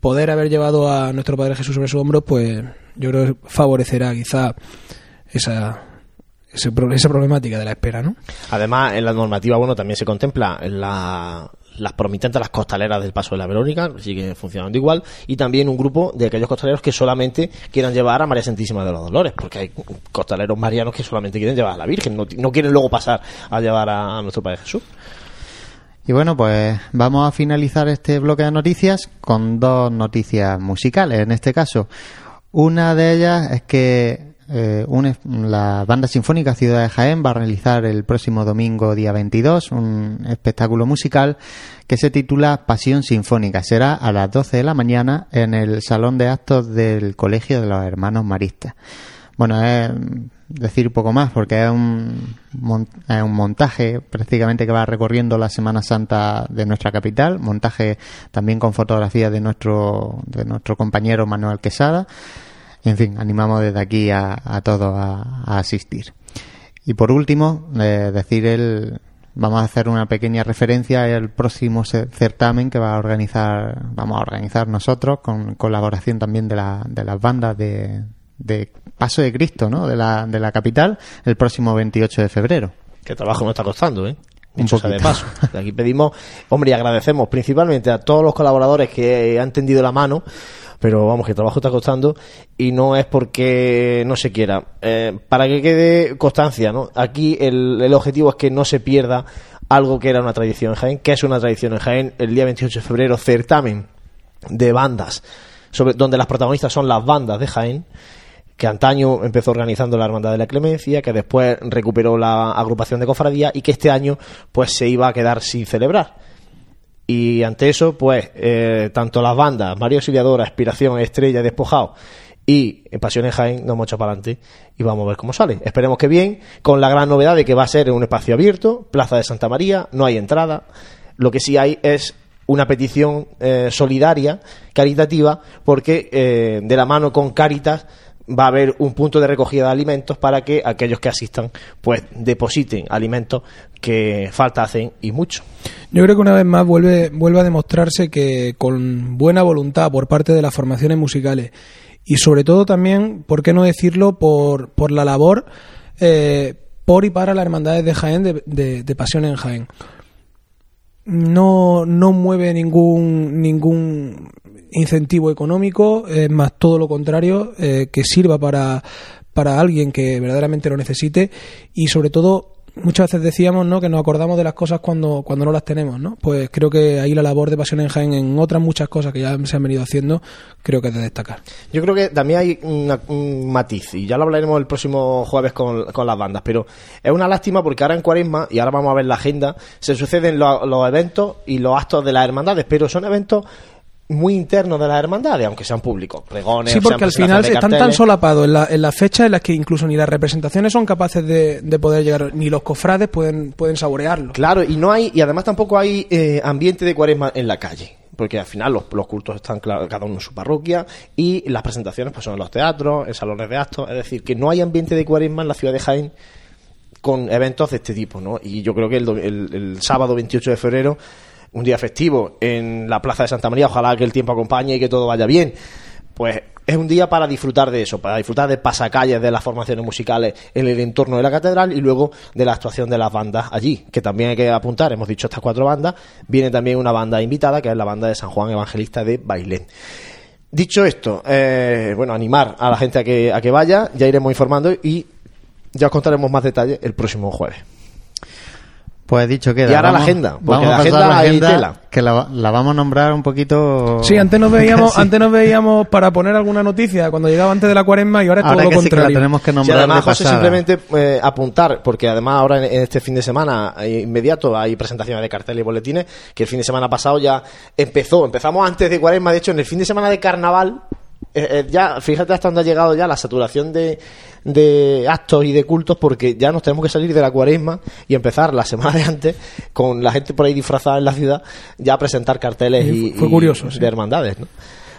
poder haber llevado a nuestro Padre Jesús sobre su hombro, pues yo creo que favorecerá quizá esa, esa problemática de la espera, ¿no?
Además, en la normativa, bueno, también se contempla la- las promitentes, las costaleras del Paso de la Verónica, que siguen funcionando igual, y también un grupo de aquellos costaleros que solamente quieran llevar a María Santísima de los Dolores, porque hay costaleros marianos que solamente quieren llevar a la Virgen, no, no quieren luego pasar a llevar a nuestro Padre Jesús.
Y bueno, pues vamos a finalizar este bloque de noticias con dos noticias musicales. En este caso, una de ellas es que eh, un- la Banda Sinfónica Ciudad de Jaén va a realizar el próximo domingo, día 22, un espectáculo musical que se titula Pasión Sinfónica. Será a las 12 de la mañana en el Salón de Actos del Colegio de los Hermanos Maristas. Bueno, es decir poco más porque es un, es un montaje prácticamente que va recorriendo la Semana Santa de nuestra capital, montaje también con fotografías de nuestro, de nuestro compañero Manuel Quesada. En fin, animamos desde aquí a, a todos a, a asistir. Y por último, eh, decir el, vamos a hacer una pequeña referencia al próximo ce- certamen que va a organizar, vamos a organizar nosotros con colaboración también de, la, de las bandas de, de Paso de Cristo, ¿no? De la, de la capital, el próximo 28 de febrero.
Que trabajo nos está costando, ¿eh?
Un
sea de paso. Aquí pedimos, hombre, y agradecemos principalmente a todos los colaboradores que han tendido la mano, pero vamos, que el trabajo está costando y no es porque no se quiera. Eh, para que quede constancia, ¿no? Aquí el, el objetivo es que no se pierda algo que era una tradición en Jaén, que es una tradición en Jaén, el día 28 de febrero, certamen de bandas, sobre, donde las protagonistas son las bandas de Jaén, que antaño empezó organizando la Hermandad de la Clemencia, que después recuperó la agrupación de cofradía y que este año pues se iba a quedar sin celebrar. Y ante eso, pues, eh, tanto las bandas, María Auxiliadora, Aspiración, Estrella, Despojado y Pasión en Jaén, nos hemos echado para adelante y vamos a ver cómo sale. Esperemos que bien, con la gran novedad de que va a ser un espacio abierto, Plaza de Santa María, no hay entrada. Lo que sí hay es una petición eh, solidaria, caritativa, porque eh, de la mano con Caritas va a haber un punto de recogida de alimentos para que aquellos que asistan pues depositen alimentos que falta hacen y mucho.
Yo creo que una vez más vuelve, vuelve a demostrarse que con buena voluntad por parte de las formaciones musicales y sobre todo también, ¿por qué no decirlo?, por, por la labor eh, por y para las hermandades de Jaén, de, de- de Pasión en Jaén. No, no mueve ningún, ningún incentivo económico, es más todo lo contrario, eh, que sirva para, para alguien que verdaderamente lo necesite y sobre todo muchas veces decíamos ¿no? que nos acordamos de las cosas cuando, cuando no las tenemos, ¿no? Pues creo que ahí la labor de Pasión en Jaén en otras muchas cosas que ya se han venido haciendo, creo que es de destacar.
Yo creo que también hay un matiz, y ya lo hablaremos el próximo jueves con, con las bandas, pero es una lástima porque ahora en Cuaresma, y ahora vamos a ver la agenda, se suceden lo- los eventos y los actos de las hermandades, pero son eventos muy internos de las hermandades, aunque sean públicos. Pregones,
Sí, porque al final están tan solapados en, la, en las fechas en las que incluso ni las representaciones son capaces de, de poder llegar, ni los cofrades pueden, pueden saborearlo.
Claro, y no hay, y además tampoco hay eh, ambiente de cuaresma en la calle. Porque al final los, los cultos están cada uno en su parroquia y las presentaciones pues son en los teatros, en salones de actos. Es decir, que no hay ambiente de cuaresma en la ciudad de Jaén con eventos de este tipo, ¿no? Y yo creo que el, do- el- el sábado 28 de febrero, un día festivo en la Plaza de Santa María, ojalá que el tiempo acompañe y que todo vaya bien, pues es un día para disfrutar de eso, para disfrutar de pasacalles de las formaciones musicales en el entorno de la catedral y luego de la actuación de las bandas allí, que también hay que apuntar, hemos dicho estas cuatro bandas, viene también una banda invitada, que es la banda de San Juan Evangelista de Bailén. Dicho esto, eh, bueno, animar a la gente a que, a que vaya, ya iremos informando y ya os contaremos más detalles el próximo jueves.
Pues dicho queda.
Y ahora la agenda, porque
vamos
la
a pasar
agenda
la
hay
agenda,
tela.
que la, la vamos a nombrar un poquito.
Sí, antes nos veíamos,
Sí.
antes nos veíamos para poner alguna noticia cuando llegaba antes de la cuaresma y ahora es
Ahora
todo
que
lo
sí que la
contrario.
tenemos que
Sí, además,
de
José, simplemente eh, apuntar, porque además ahora en, en este fin de semana inmediato hay presentaciones de carteles y boletines, que el fin de semana pasado ya empezó, empezamos antes de Cuaresma, de hecho en el fin de semana de Carnaval, eh, eh, ya, fíjate hasta dónde ha llegado ya la saturación de, de actos y de cultos, porque ya nos tenemos que salir de la Cuaresma y empezar la semana de antes con la gente por ahí disfrazada en la ciudad, ya a presentar carteles y,
fue
y
curioso, sí.
de hermandades, ¿no?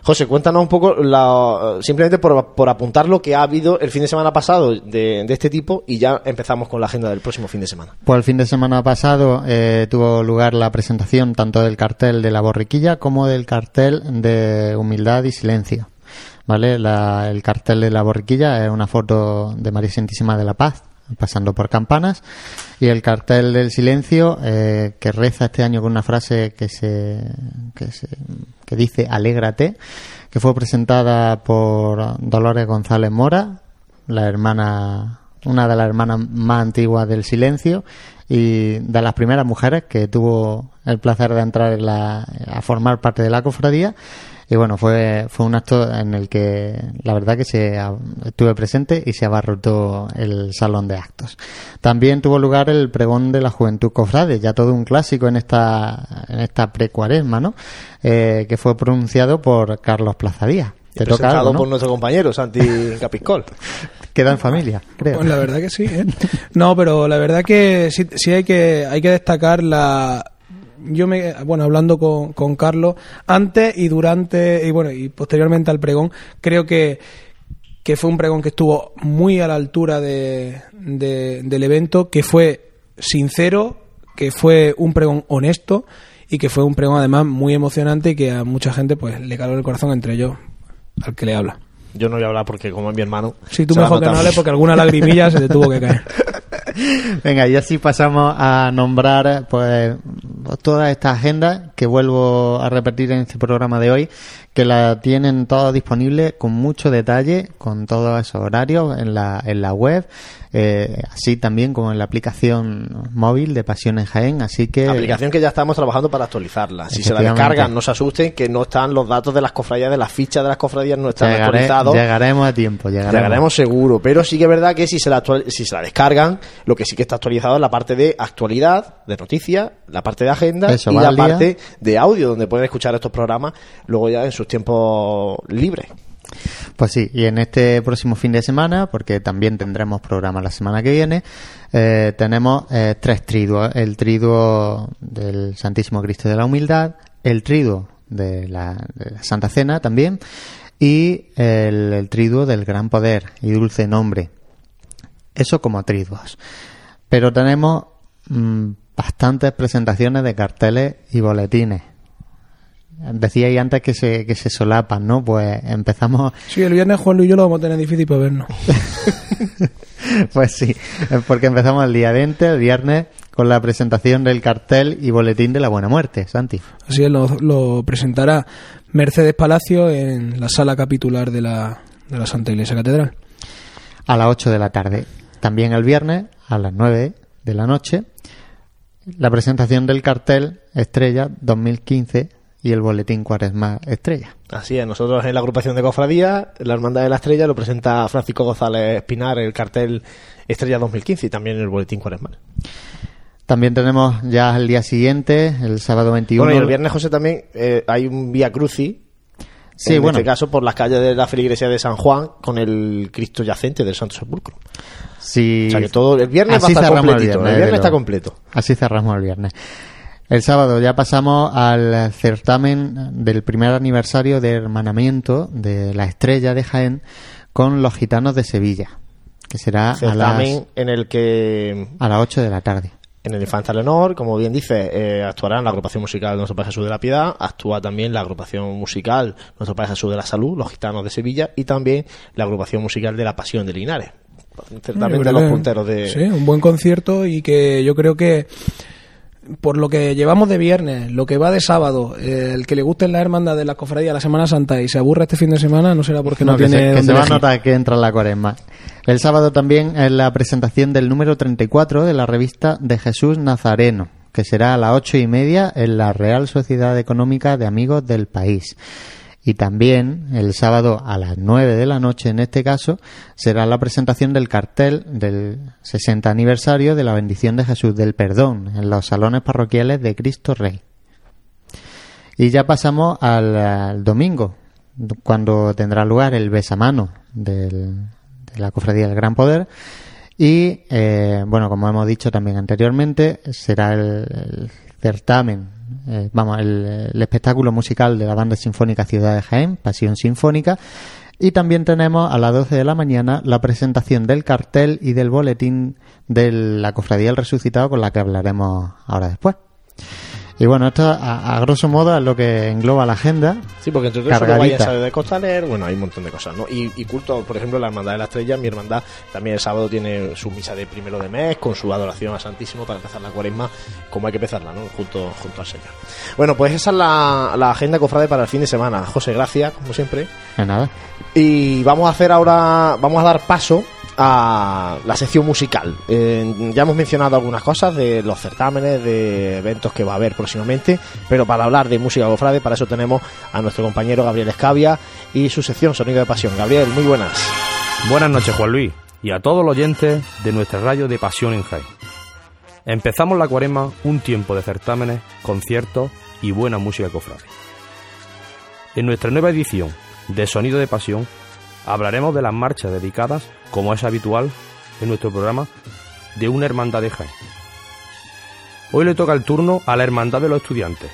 José, cuéntanos un poco, la- simplemente por, por apuntar lo que ha habido el fin de semana pasado de, de este tipo y ya empezamos con la agenda del próximo fin de semana.
Pues el fin de semana pasado eh, tuvo lugar la presentación tanto del cartel de la borriquilla como del cartel de humildad y silencio. ¿Vale? La- el cartel de la borriquilla es una foto de María Santísima de la Paz pasando por campanas y el cartel del silencio eh, que reza este año con una frase que se que, se, que dice alégrate que fue presentada por Dolores González Mora la hermana una de las hermanas más antiguas del silencio y de las primeras mujeres que tuvo el placer de entrar en la- a formar parte de la cofradía y bueno fue fue un acto en el que la verdad que se estuve presente y se abarrotó el salón de actos también tuvo lugar el pregón de la juventud cofrade ya todo un clásico en esta en esta precuaresma no Eh, que fue pronunciado por Carlos Plazadía te toca algo, ¿no?
por nuestro compañero Santi Capiscol.
queda en familia creo
Pues la verdad que sí, ¿eh? No, pero la verdad que sí, sí hay que hay que destacar la yo me bueno hablando con, con Carlos antes y durante y bueno y posteriormente al pregón creo que que fue un pregón que estuvo muy a la altura de, de- del evento que fue sincero que fue un pregón honesto y que fue un pregón además muy emocionante y que a mucha gente pues le caló el corazón entre ellos al que le habla.
Yo no voy a hablar porque como es mi hermano...
Sí, tú mejor que no hables porque alguna lagrimilla se te tuvo que caer.
Venga, y así pasamos a nombrar pues toda esta agenda que vuelvo a repetir en este programa de hoy, que la tienen toda disponible con mucho detalle, con todos esos horarios en la, en la web, eh, así también como en la aplicación móvil de Pasión en Jaén, así que...
Aplicación que ya estamos trabajando para actualizarla. Si se la descargan, no se asusten que no están los datos de las cofradías, de las fichas de las cofradías no están actualizados.
llegaremos a tiempo, llegaremos.
Llegaremos seguro, pero sí que es verdad que si se, la actual- si se la descargan, lo que sí que está actualizado es la parte de actualidad, de noticias, la parte de agenda
Eso,
y la
día.
parte de audio, donde pueden escuchar estos programas luego ya en sus tiempos libres.
Pues sí, y en este próximo fin de semana, porque también tendremos programa la semana que viene, eh, tenemos eh, tres triduos. El triduo del Santísimo Cristo de la Humildad, el triduo de la, Santa Cena también, y el, el triduo del Gran Poder y Dulce Nombre. Eso como triduos. Pero tenemos mm, bastantes presentaciones de carteles y boletines. Decíais antes que se, que se solapan, ¿no? Pues empezamos
Sí, el viernes Juan Luis y yo lo vamos a tener difícil para vernos.
Pues sí, porque empezamos el día 20, el viernes, con la presentación del cartel y boletín de la Buena Muerte, Santi.
Así es, lo, lo presentará Mercedes Palacio en la sala capitular de la, de la Santa Iglesia Catedral.
A las 8 de la tarde. También el viernes, a las 9 de la noche, la presentación del cartel Estrella 2015 y el boletín Cuaresma Estrella.
Así es, nosotros en la agrupación de cofradías, la Hermandad de la Estrella, lo presenta Francisco González Espinar, el cartel Estrella 2015 y también el boletín cuaresmal.
También tenemos ya el día siguiente, el sábado 21.
Bueno, y el viernes, José, también eh, hay un Vía Cruci.
Sí,
en
bueno.
este caso por las calles de la feligresía de San Juan con el Cristo yacente del Santo Sepulcro.
Sí.
O sea que todo el viernes va a estar completito. El viernes, está completo.
Así cerramos el viernes. El sábado ya pasamos al certamen del primer aniversario de hermanamiento de la estrella de Jaén con los gitanos de Sevilla, que será a las,
Certamen en el que
a las 8 de la tarde.
en el Infanta Leonor, como bien dice, eh, actuarán la agrupación musical Nuestro Padre Jesús de la Piedad, actúa también la agrupación musical Nuestro Padre Jesús de la Salud, los gitanos de Sevilla y también la agrupación musical de la Pasión de Linares. Certamen
Yo
de
creo
los punteros de...
Sí, un buen concierto y que yo creo que por lo que llevamos de viernes, lo que va de sábado, eh, el que le guste la hermandad de la cofradía la Semana Santa y se aburra este fin de semana, no será porque no,
que
tiene
se, que se va a notar que entra en la cuaresma. El sábado también es la presentación del número 34 de la revista de Jesús Nazareno, que será a las ocho y media en la Real Sociedad Económica de Amigos del País. Y también el sábado a las 9 de la noche, en este caso, será la presentación del cartel del 60 aniversario de la bendición de Jesús del Perdón en los salones parroquiales de Cristo Rey. Y ya pasamos al, domingo, cuando tendrá lugar el besamano de la Cofradía del Gran Poder. Y, eh, bueno, como hemos dicho también anteriormente, será el certamen, eh, vamos, el, el espectáculo musical de la Banda Sinfónica Ciudad de Jaén, Pasión Sinfónica. Y también tenemos a las 12 de la mañana la presentación del cartel y del boletín de la Cofradía del Resucitado con la que hablaremos ahora después. Y bueno, esto a, a grosso modo es lo que engloba la agenda.
Sí, porque entre
Cargadita.
hay ensayo de Costaler, bueno, hay un montón de cosas, ¿no? Y, y culto, por ejemplo, la Hermandad de la Estrella, mi hermandad también el sábado tiene su misa de primero de mes con su adoración a Santísimo para empezar la cuaresma como hay que empezarla, ¿no? Junto, junto al Señor. Bueno, pues esa es la, la agenda cofrade para el fin de semana. José, gracias, como siempre.
De nada.
Y vamos a hacer ahora, vamos a dar paso a la sección musical. Eh, ya hemos mencionado algunas cosas de los certámenes, de eventos que va a haber próximamente, pero para hablar de música cofrade, para eso tenemos a nuestro compañero Gabriel Escavia y su sección Sonido de Pasión. Gabriel, muy buenas.
Buenas noches, Juan Luis, y a todos los oyentes de nuestra radio de Pasión en Jaén. Empezamos la cuaresma un tiempo de certámenes, conciertos y buena música cofrade. En nuestra nueva edición de Sonido de Pasión hablaremos de las marchas dedicadas, como es habitual en nuestro programa, de una hermandad de Jaén. Hoy le toca el turno a la Hermandad de los Estudiantes.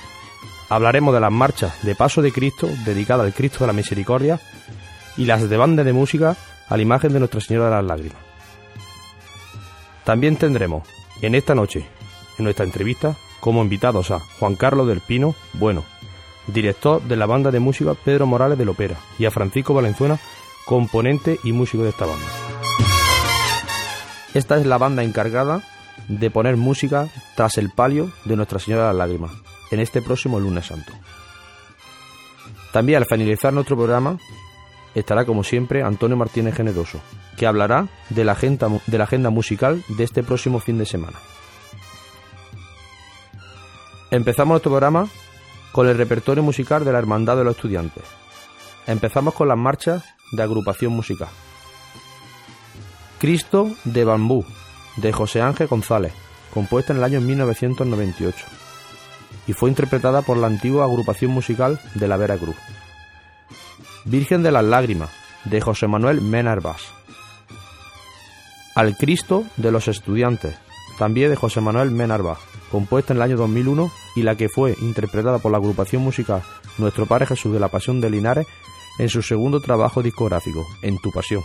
Hablaremos de las marchas de Paso de Cristo dedicadas al Cristo de la Misericordia y las de banda de música a la imagen de Nuestra Señora de las Lágrimas. También tendremos, en esta noche, en nuestra entrevista como invitados a Juan Carlos del Pino Bueno, director de la banda de música Pedro Morales del Opera, y a Francisco Valenzuela, componente y músico de esta banda. Esta es la banda encargada de poner música tras el palio de Nuestra Señora de las Lágrimas, en este próximo lunes santo. También al finalizar nuestro programa estará como siempre Antonio Martínez Generoso, que hablará de la agenda, de la agenda musical de este próximo fin de semana. Empezamos nuestro programa con el repertorio musical de la Hermandad de los Estudiantes. Empezamos con las marchas de agrupación musical. Cristo de Bambú, de José Ángel González, compuesta en el año 1998, y fue interpretada por la antigua agrupación musical de la Vera Cruz. Virgen de las Lágrimas, de José Manuel Mena Herbás. Al Cristo de los Estudiantes, también de José Manuel Mena Herbás, compuesta en el año 2001 y la que fue interpretada por la agrupación musical Nuestro Padre Jesús de la Pasión de Linares en su segundo trabajo discográfico, En tu Pasión.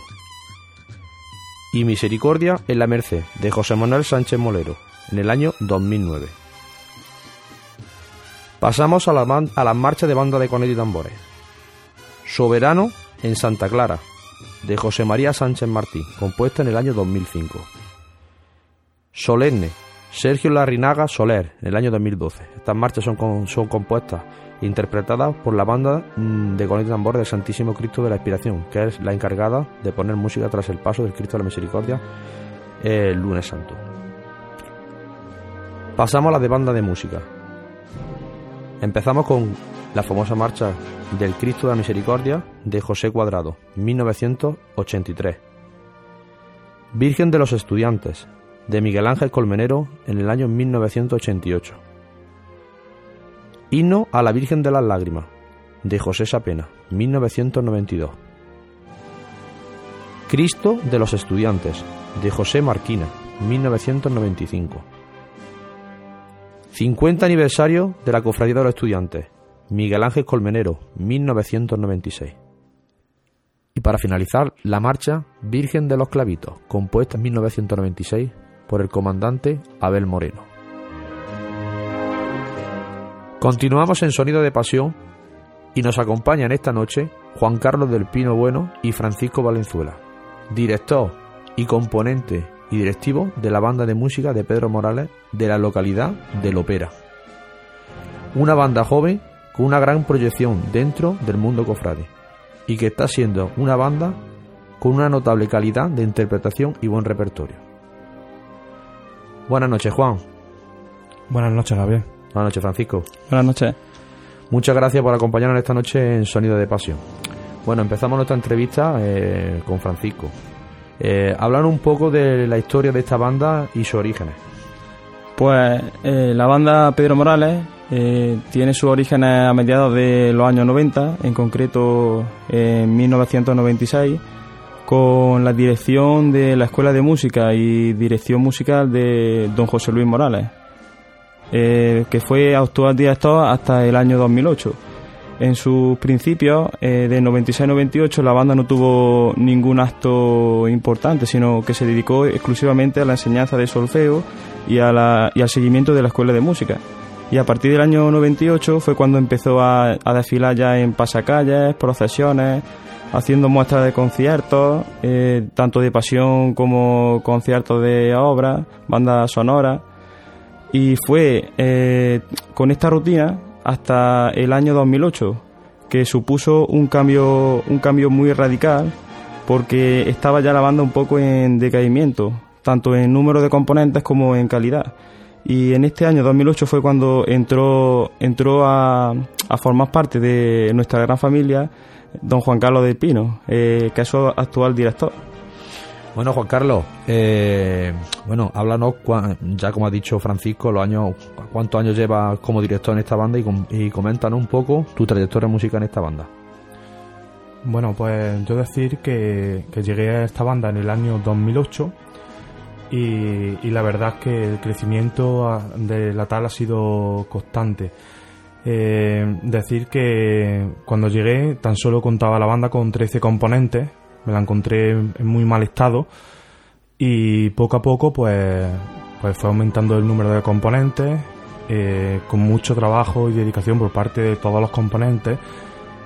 Y Misericordia en la Merced, de José Manuel Sánchez Molero, en el año 2009. Pasamos a, la a las marchas de banda de cornet y tambores. Soberano en Santa Clara, de José María Sánchez Martí, compuesta en el año 2005. Solemne, Sergio Larrinaga Soler, en el año 2012. Estas marchas son, son compuestas interpretadas por la banda mm, de cornet y tambores del Santísimo Cristo de la Inspiración, que es la encargada de poner música tras el paso del Cristo de la Misericordia el lunes santo. Pasamos a la de banda de música. Empezamos con la famosa marcha del Cristo de la Misericordia de José Cuadrado, 1983. Virgen de los Estudiantes, de Miguel Ángel Colmenero en el año 1988. Himno a la Virgen de las Lágrimas, de José Sapena, 1992. Cristo de los Estudiantes, de José Marquina, 1995. 50 aniversario de la Cofradía de los Estudiantes, Miguel Ángel Colmenero, 1996. Y para finalizar, la marcha Virgen de los Clavitos, compuesta en 1996 por el comandante Abel Moreno. Continuamos en Sonido de Pasión y nos acompañan esta noche Juan Carlos del Pino Bueno y Francisco Valenzuela, director y componente y directivo de la banda de música de Pedro Morales de la localidad de Lopera. Una banda joven con una gran proyección dentro del mundo cofrade y que está siendo una banda con una notable calidad de interpretación y buen repertorio. Buenas noches, Juan.
Buenas noches, Gabriel.
Buenas noches, Francisco.
Buenas noches.
Muchas gracias por acompañarnos esta noche en Sonido de Pasión. Bueno, empezamos nuestra entrevista eh, con Francisco. Eh, hablar un poco de la historia de esta banda y sus orígenes.
Pues eh, la banda Pedro Morales eh, tiene sus orígenes a mediados de los años 90, en concreto en 1996, con la dirección de la Escuela de Música y dirección musical de don José Luis Morales, eh, que fue actual director hasta el año 2008. En sus principios, eh, de 96-98, la banda no tuvo ningún acto importante, sino que se dedicó exclusivamente a la enseñanza de solfeo y, al seguimiento de la escuela de música. Y a partir del año 98 fue cuando empezó a, desfilar ya en pasacalles, procesiones, haciendo muestras de conciertos, eh, tanto de pasión como conciertos de obra, bandas sonoras. Y fue eh, con esta rutina hasta el año 2008, que supuso un cambio, un cambio muy radical, porque estaba ya la banda un poco en decaimiento, tanto en número de componentes como en calidad. Y en este año 2008 fue cuando entró, entró a, formar parte de nuestra gran familia don Juan Carlos del Pino, eh, que es su actual director.
Bueno, Juan Carlos, eh, bueno, háblanos, ya como ha dicho Francisco, los años, cuántos años llevas como director en esta banda y, com- y coméntanos un poco tu trayectoria musical en esta banda.
Bueno, pues yo decir que, que llegué a esta banda en el año 2008 y, y la verdad es que el crecimiento de la tal ha sido constante. Eh, decir que cuando llegué tan solo contaba la banda con 13 componentes, me la encontré en muy mal estado y poco a poco pues,
pues fue aumentando el número de componentes, eh, con mucho trabajo y dedicación por parte de todos los componentes,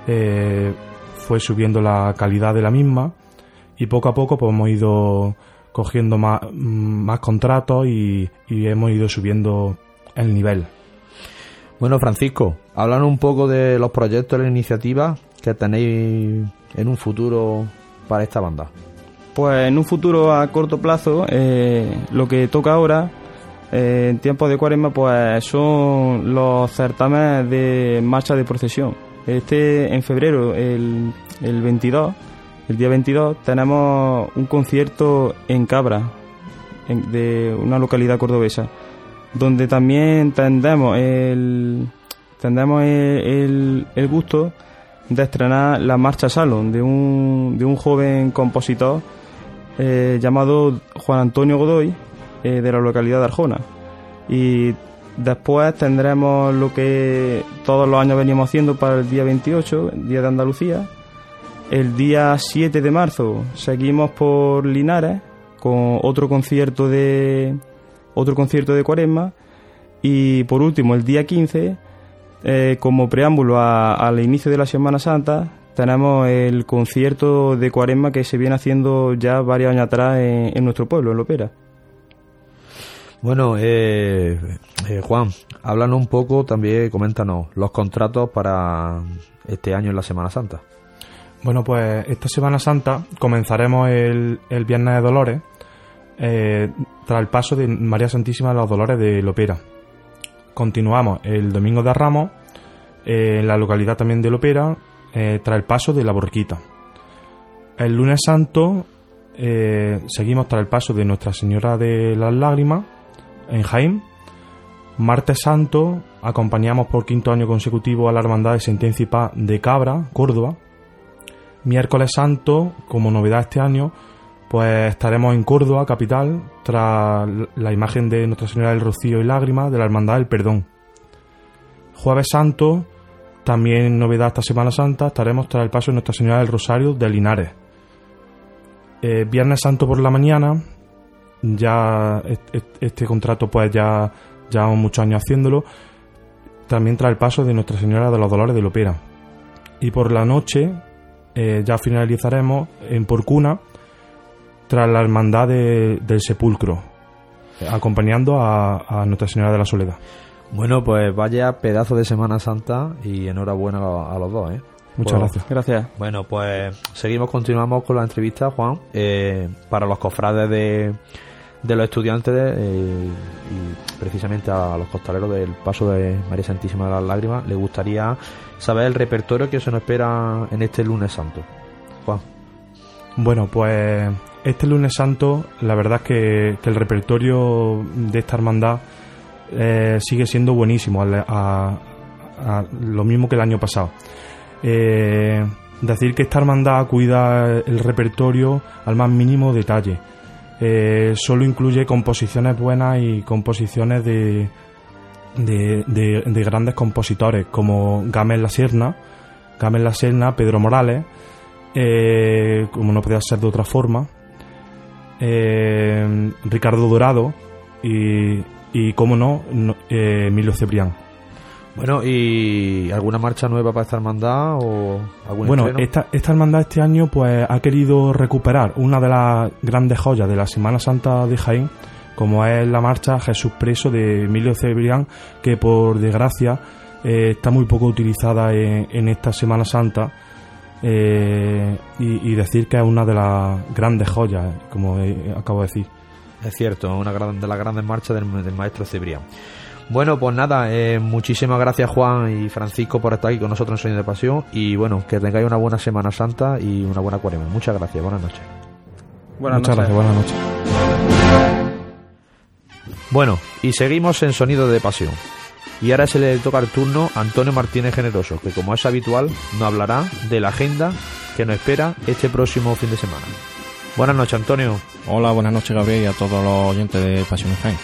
eh, fue subiendo la calidad de la misma y poco a poco pues hemos ido cogiendo más, más contratos y, y hemos ido subiendo el nivel.
Bueno, Francisco, háblanos un poco de los proyectos y las iniciativas que tenéis en un futuro para esta banda.
Pues en un futuro a corto plazo, eh, lo que toca ahora, eh, en tiempos de cuaresma, pues son los certámenes de marcha de procesión. Este en febrero, el, el 22, el día 22, tenemos un concierto en Cabra, de una localidad cordobesa, donde también tendemos el, tendemos el- el gusto de estrenar la marcha Salón de un, de un joven compositor eh, llamado Juan Antonio Godoy eh, de la localidad de Arjona. Y después tendremos lo que todos los años venimos haciendo para el día 28, el Día de Andalucía. El día 7 de marzo seguimos por Linares con otro concierto de otro concierto de Cuaresma y por último el día 15 eh, como preámbulo a- al inicio de la Semana Santa tenemos el concierto de Cuaresma que se viene haciendo ya varios años atrás en, en nuestro pueblo, en Lopera.
Bueno, eh, eh, Juan, háblanos un poco también, coméntanos los contratos para este año en la Semana Santa.
Bueno, pues esta Semana Santa comenzaremos el, el Viernes de Dolores eh, tras el paso de María Santísima de los Dolores de Lopera. Continuamos el Domingo de Ramos eh, en la localidad también de Lopera eh, tras el paso de la Borriquita. El lunes santo eh, seguimos tras el paso de Nuestra Señora de las Lágrimas en Jaén. Martes Santo acompañamos por quinto año consecutivo a la Hermandad de Sentencia y Paz de Cabra, Córdoba. Miércoles Santo, como novedad este año, pues estaremos en Córdoba, capital, tras la imagen de Nuestra Señora del Rocío y Lágrimas de la Hermandad del Perdón. Jueves Santo, también novedad esta Semana Santa, estaremos tras el paso de Nuestra Señora del Rosario de Linares. Eh, Viernes Santo por la mañana, ya est- est- este contrato pues ya llevamos muchos años haciéndolo, también tras el paso de Nuestra Señora de los Dolores de Lopera. Y por la noche eh, ya finalizaremos en Porcuna tras la Hermandad de- del Sepulcro, acompañando a, a Nuestra Señora de la Soledad.
Bueno, pues vaya pedazo de Semana Santa y enhorabuena a, a los dos, ¿eh?
Muchas
Por-
gracias.
Gracias.
Bueno, pues seguimos, continuamos con la entrevista, Juan. Eh, para los cofrades de, de los estudiantes eh, y precisamente a los costaleros del paso de María Santísima de las Lágrimas, les gustaría saber el repertorio que se nos espera en este lunes santo. Juan.
Bueno, pues este lunes santo, la verdad es que, el repertorio de esta hermandad eh, sigue siendo buenísimo, a, lo mismo que el año pasado. Eh, decir que esta hermandad cuida el repertorio al más mínimo detalle. Eh, solo incluye composiciones buenas y composiciones de, de, de- de grandes compositores como Gámez La Serna, Gámez La Serna, Pedro Morales, eh, como no podía ser de otra forma, eh, Ricardo Dorado y, y como no, no, eh, Emilio Cebrián.
Bueno, ¿y alguna marcha nueva para esta hermandad o algún
Bueno,
estreno?
esta, esta hermandad este año pues ha querido recuperar una de las grandes joyas de la Semana Santa de Jaén, como es la marcha Jesús Preso de Emilio Cebrián, que por desgracia eh, está muy poco utilizada en, en esta Semana Santa. Eh, y, y decir que es una de las grandes joyas, como eh, acabo de decir.
Es cierto, una gran- de las grandes marchas del, del maestro Cebrián. Bueno, pues nada, eh, muchísimas gracias Juan y Francisco por estar aquí con nosotros en Sueño de Pasión y bueno, que tengáis una buena Semana Santa y una buena cuarema. Muchas gracias, buenas noches.
Buenas
Muchas
noches.
gracias, buenas noches.
Bueno, y seguimos en Sonido de Pasión. Y ahora se le toca el turno a Antonio Martínez Generoso, que como es habitual, nos hablará de la agenda que nos espera este próximo fin de semana. Buenas noches, Antonio.
Hola, buenas noches Gabriel y a todos los oyentes de Pasión Jaén.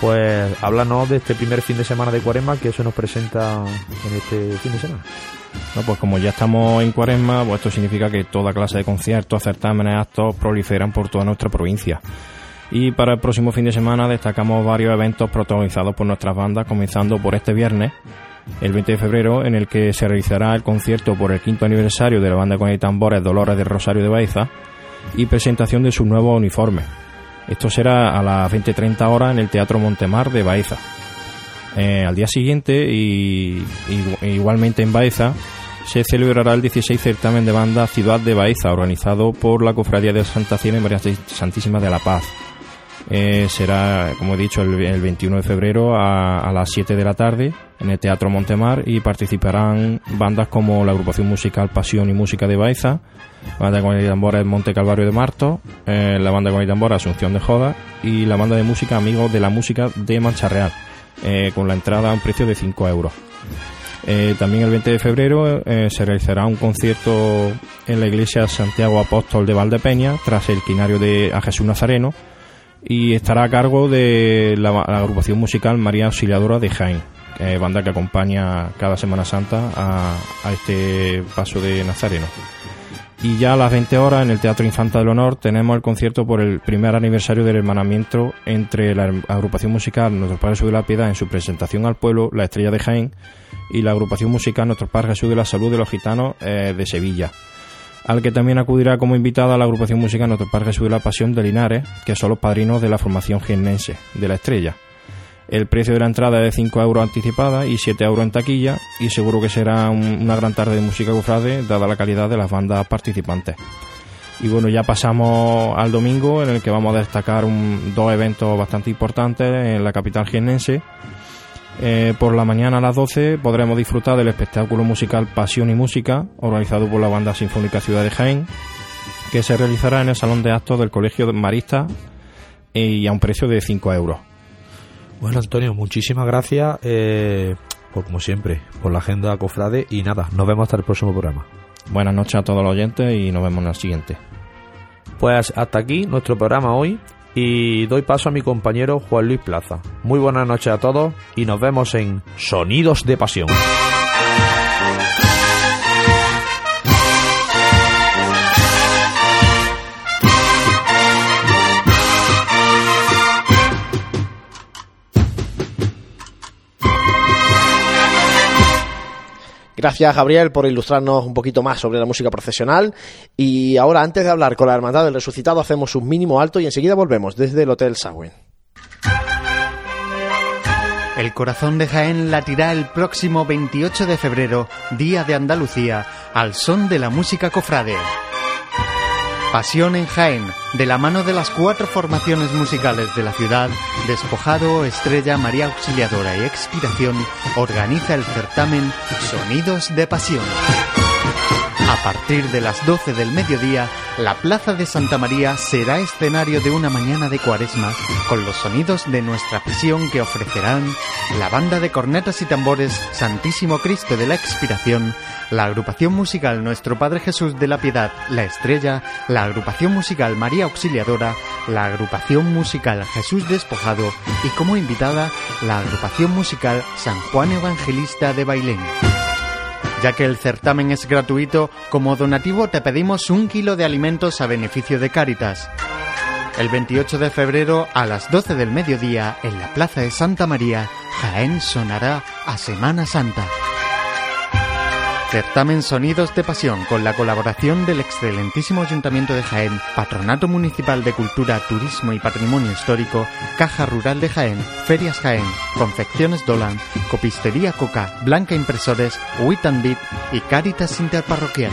Pues háblanos de este primer fin de semana de Cuaresma que se nos presenta en este fin de semana.
No, pues como ya estamos en cuaresma, pues esto significa que toda clase de conciertos, certámenes, actos proliferan por toda nuestra provincia. Y para el próximo fin de semana destacamos varios eventos protagonizados por nuestras bandas, comenzando por este viernes, el 20 de febrero, en el que se realizará el concierto por el quinto aniversario de la banda con el tambores Dolores del Rosario de Baeza y presentación de su nuevo uniforme. Esto será a las 20.30 horas en el Teatro Montemar de Baeza. Eh, al día siguiente, y- igualmente en Baeza, se celebrará el 16 certamen de banda Ciudad de Baeza, organizado por la Cofradía de Santa Cena y María Santísima de la Paz. Eh, será, como he dicho, el, el 21 de febrero a, las 7 de la tarde en el Teatro Montemar y participarán bandas como la agrupación musical Pasión y Música de Baeza, la banda con el tambora Monte Calvario de Marto, eh, la banda con el tambora Asunción de Joda y la banda de música Amigos de la Música de Mancha Real, eh, con la entrada a un precio de 5 euros. También el 20 de febrero se realizará un concierto en la iglesia Santiago Apóstol de Valdepeña tras el quinario de a Jesús Nazareno y estará a cargo de la, agrupación musical María Auxiliadora de Jaén, eh, banda que acompaña cada Semana Santa a, a este paso de Nazareno. Y ya a las 20 horas en el Teatro Infanta del Honor tenemos el concierto por el primer aniversario del hermanamiento entre la agrupación musical Nuestro Padre Jesús de la Piedad en su presentación al pueblo, La Estrella de Jaén, y la agrupación musical Nuestro Padre Jesús de la Salud de los Gitanos eh, de Sevilla al que también acudirá como invitada la agrupación musical Nuestro Padre Jesús de la Pasión de Linares, que son los padrinos de la formación jiennense de la estrella. El precio de la entrada es de 5 euros anticipada y 7 euros en taquilla, y seguro que será un- una gran tarde de música cofrade, dada la calidad de las bandas participantes. Y bueno, ya pasamos al domingo, en el que vamos a destacar un- dos eventos bastante importantes en la capital jiennense. Eh, por la mañana a las 12 podremos disfrutar del espectáculo musical Pasión y Música, organizado por la Banda Sinfónica Ciudad de Jaén, que se realizará en el Salón de Actos del Colegio Marista y a un precio de 5 euros.
Bueno, Antonio, muchísimas gracias, eh, por como siempre, por la agenda cofrade y nada, nos vemos hasta el próximo programa.
Buenas noches a todos los oyentes y nos vemos en el siguiente.
Pues hasta aquí nuestro programa hoy y doy paso a mi compañero Juan Luis Plaza. Muy buenas noches a todos y nos vemos en Sonidos de Pasión.
Gracias, Gabriel, por ilustrarnos un poquito más sobre la música profesional. Y ahora, antes de hablar con la Hermandad del Resucitado, hacemos un mínimo alto y enseguida volvemos desde el Hotel Sagüen.
El corazón de Jaén latirá el próximo 28 de febrero, Día de Andalucía, al son de la música cofrade. Pasión en Jaén, de la mano de las cuatro formaciones musicales de la ciudad, Despojado, Estrella, María Auxiliadora y Expiración, organiza el certamen Sonidos de Pasión. A partir de las 12 del mediodía, la Plaza de Santa María será escenario de una mañana de cuaresma con los sonidos de nuestra pasión que ofrecerán la banda de cornetas y tambores Santísimo Cristo de la Expiración, la agrupación musical Nuestro Padre Jesús de la Piedad, La Estrella, la agrupación musical María Auxiliadora, la agrupación musical Jesús Despojado y como invitada la agrupación musical San Juan Evangelista de Bailén. Ya que el certamen es gratuito, como donativo te pedimos un kilo de alimentos a beneficio de Cáritas. El 28 de febrero a las 12 del mediodía en la Plaza de Santa María, Jaén sonará a Semana Santa. Certamen Sonidos de Pasión con la colaboración del excelentísimo Ayuntamiento de Jaén, Patronato Municipal de Cultura, Turismo y Patrimonio Histórico, Caja Rural de Jaén, Ferias Jaén, Confecciones Dolan, Copistería Coca, Blanca Impresores, Wit and Beat y Cáritas Interparroquial.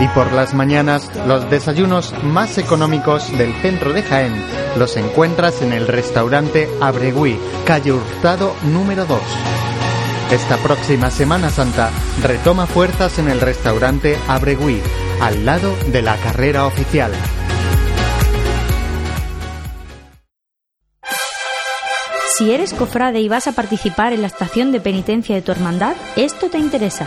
Y por las mañanas, los desayunos más económicos del centro de Jaén los encuentras en el restaurante Abregui, calle Hurtado número 2. Esta próxima Semana Santa retoma fuerzas en el restaurante Abregui, al lado de la carrera oficial.
Si eres cofrade y vas a participar en la estación de penitencia de tu hermandad, esto te interesa.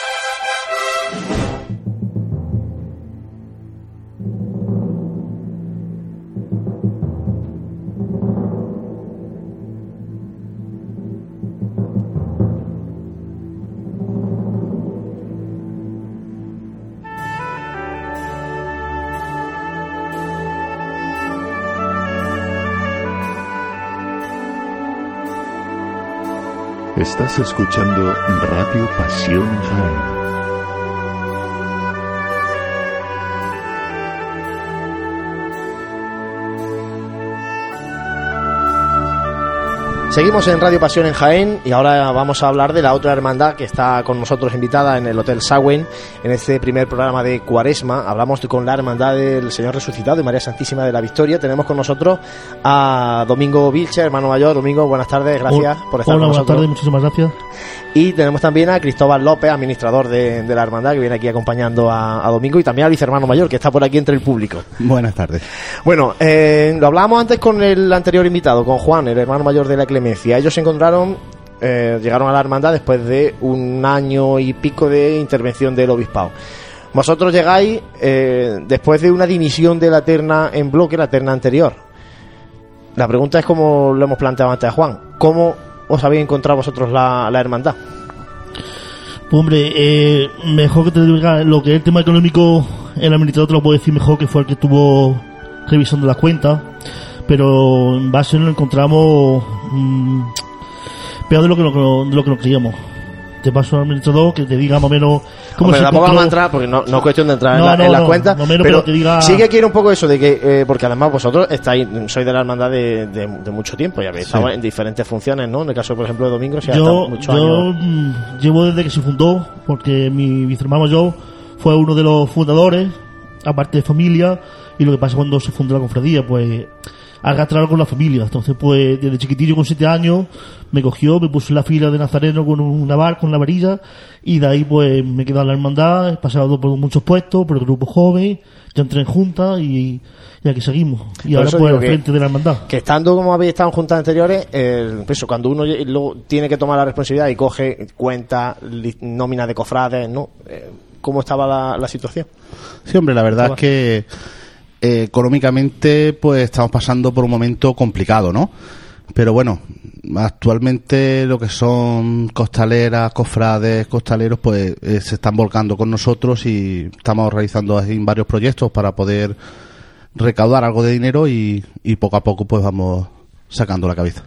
Estás escuchando Radio Pasión Jaén.
Seguimos en Radio Pasión en Jaén y ahora vamos a hablar de la otra hermandad que está con nosotros invitada en el Hotel Sagüen en este primer programa de Cuaresma. Hablamos con la hermandad del Señor Resucitado y María Santísima de la Victoria. Tenemos con nosotros a Domingo Vilche, hermano mayor. Domingo, buenas tardes, gracias
Hola,
por estar
Hola,
con
buenas
nosotros.
tardes, muchísimas gracias.
Y tenemos también a Cristóbal López, administrador de, de la hermandad, que viene aquí acompañando a, a Domingo y también al vicehermano mayor, que está por aquí entre el público.
Buenas tardes.
Bueno, eh, lo hablábamos antes con el anterior invitado, con Juan, el hermano mayor de la Clemencia. Ellos se encontraron, eh, llegaron a la hermandad después de un año y pico de intervención del obispado. Vosotros llegáis eh, después de una dimisión de la terna en bloque, la terna anterior. La pregunta es como lo hemos planteado antes a Juan. ¿Cómo os habéis encontrado vosotros la, la hermandad?
Pues hombre, eh, mejor que te diga lo que es el tema económico, el administrador te lo puedo decir mejor que fue el que estuvo revisando las cuentas, pero en base nos encontramos mm, peor de lo que, no- de lo que nos creíamos. Te paso al administrador que te diga más o menos cómo
Hombre,
se
tampoco vamos a entrar, porque no, no es cuestión de entrar en,
No,
la-
no,
en las cuentas,
no menos,
pero,
pero diga-
sí que quiero un poco eso de que, eh, porque además vosotros estáis, sois de la hermandad de, de- de mucho tiempo y habéis
Sí.
estado en diferentes funciones, ¿no? En el caso, por ejemplo, de Domingo, si
yo,
muchos
yo
años.
mm, llevo desde que se fundó, porque mi vicehermano yo fue uno de los fundadores, aparte de familia, y lo que pasa cuando se fundó la cofradía, pues arrastrar con la familia. Entonces, pues desde chiquitillo con siete años me cogió, me puso en la fila de Nazareno con una bar, con la varilla, y de ahí pues me quedé en la hermandad, he pasado por muchos puestos, por el grupo joven, ya entré en junta y, y aquí seguimos. Y
Por
ahora pues al
que-
frente de la hermandad.
Que estando como habéis estado en juntas anteriores, eh, eso, cuando uno luego tiene que tomar la responsabilidad y coge cuenta, li- nómina de cofrades, ¿no? Eh, ¿Cómo estaba la, la situación?
Sí, hombre, la verdad es que eh, económicamente pues estamos pasando por un momento complicado, ¿no? Pero bueno, actualmente lo que son costaleras, cofrades, costaleros, pues eh, se están volcando con nosotros y estamos realizando varios proyectos para poder recaudar algo de dinero y, y poco a poco pues vamos sacando la cabeza.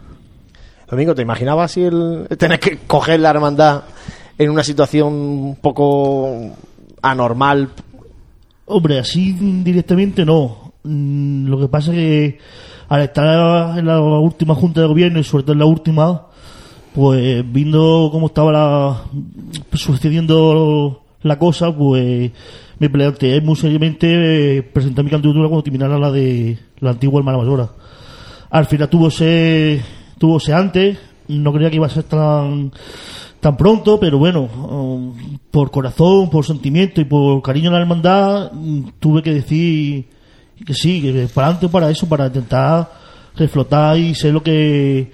Domingo, ¿te imaginabas si el, tener que coger la hermandad en una situación un poco anormal?
Hombre, así directamente no. Mm, Lo que pasa es que al estar en la última junta de gobierno y sobre todo en la última, pues viendo cómo estaba la, sucediendo la cosa, pues me planteé muy seriamente eh, presentar mi candidatura cuando terminara la de la antigua hermana Mayora. Al final tuvo ese, tuvo ese antes, no creía que iba a ser tan tan pronto, pero bueno, um, por corazón, por sentimiento y por cariño a la hermandad, mm, tuve que decir que sí, que para adelante para eso, para intentar reflotar y ser lo que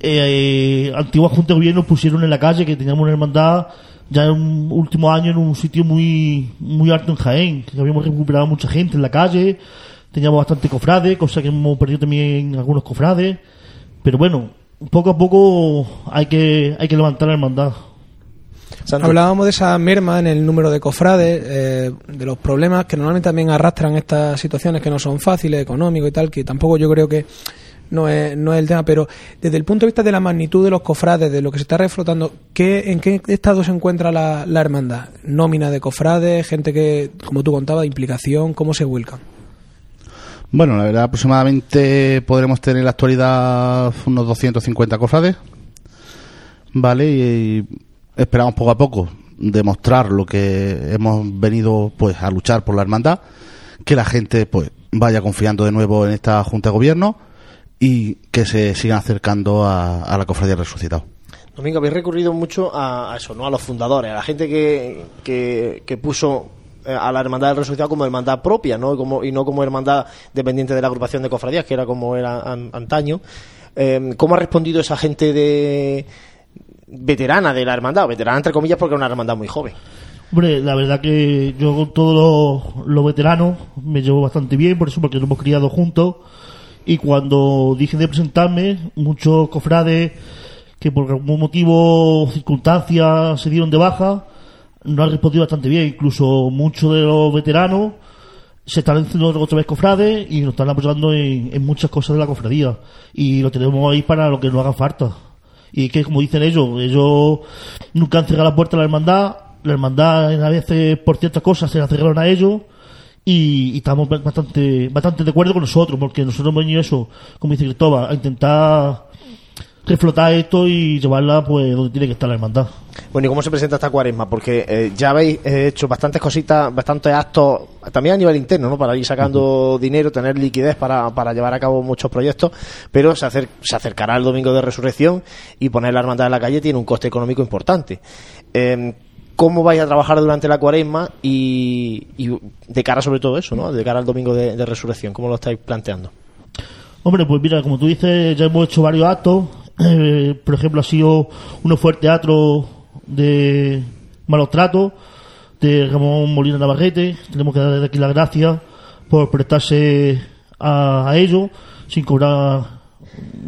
eh, antiguas juntas de gobierno pusieron en la calle, que teníamos una hermandad ya en un último año en un sitio muy muy alto en Jaén, que habíamos recuperado mucha gente en la calle, teníamos bastante cofrades, cosa que hemos perdido también algunos cofrades, pero bueno, poco a poco hay que hay que levantar la hermandad.
Hablábamos de esa merma en el número de cofrades, eh, de los problemas que normalmente también arrastran estas situaciones que no son fáciles, económicos y tal, que tampoco yo creo que no es, no es el tema, pero desde el punto de vista de la magnitud de los cofrades, de lo que se está reflotando, ¿qué, ¿en qué estado se encuentra la, la hermandad? Nómina de cofrades, gente que, como tú contabas, implicación, ¿cómo se vuelcan?
Bueno, la verdad, aproximadamente podremos tener en la actualidad unos 250 cofrades, ¿vale? Y esperamos poco a poco demostrar lo que hemos venido pues a luchar por la hermandad, que la gente pues vaya confiando de nuevo en esta Junta de Gobierno y que se sigan acercando a, a la cofradía resucitado.
Domingo, habéis recurrido mucho a, eso, ¿no? A los fundadores, a la gente que, que, que puso a la Hermandad del Resucitado como hermandad propia, ¿no? Como, y no como hermandad dependiente de la agrupación de cofradías, que era como era an- antaño. Eh, ¿Cómo ha respondido esa gente de veterana de la hermandad? Veterana entre comillas porque era una hermandad muy joven.
Hombre, la verdad que yo con todos los, los veteranos me llevo bastante bien, por eso porque nos hemos criado juntos. Y cuando dije de presentarme, muchos cofrades que por algún motivo o circunstancia se dieron de baja, no han respondido bastante bien. Incluso muchos de los veteranos se están haciendo otra vez cofrades y nos están apoyando en, muchas cosas de la cofradía. Y lo tenemos ahí para lo que nos haga falta. Y que, como dicen ellos, ellos nunca han cerrado la puerta a la hermandad. La hermandad, a veces, por ciertas cosas, se la cerraron a ellos. Y, y estamos bastante, bastante de acuerdo con nosotros, porque nosotros hemos venido eso, como dice Cristóbal, a intentar reflotar esto y llevarla pues donde tiene que estar la hermandad.
Bueno, ¿y cómo se presenta esta cuaresma? Porque eh, ya habéis eh, hecho bastantes cositas, bastantes actos, también a nivel interno, ¿no? Para ir sacando dinero, tener liquidez para, para llevar a cabo muchos proyectos, pero se, acer- se acercará el domingo de resurrección y poner la hermandad en la calle tiene un coste económico importante. Eh, ¿Cómo vais a trabajar durante la cuaresma y, y de cara sobre todo eso, ¿no? De cara al domingo de, de resurrección, ¿cómo lo estáis planteando?
Hombre, pues mira, como tú dices, ya hemos hecho varios actos. Eh, por ejemplo, ha sido uno fue el teatro de malos tratos de Ramón Molina Navarrete. Tenemos que dar desde aquí las gracias por prestarse a, a ello sin cobrar,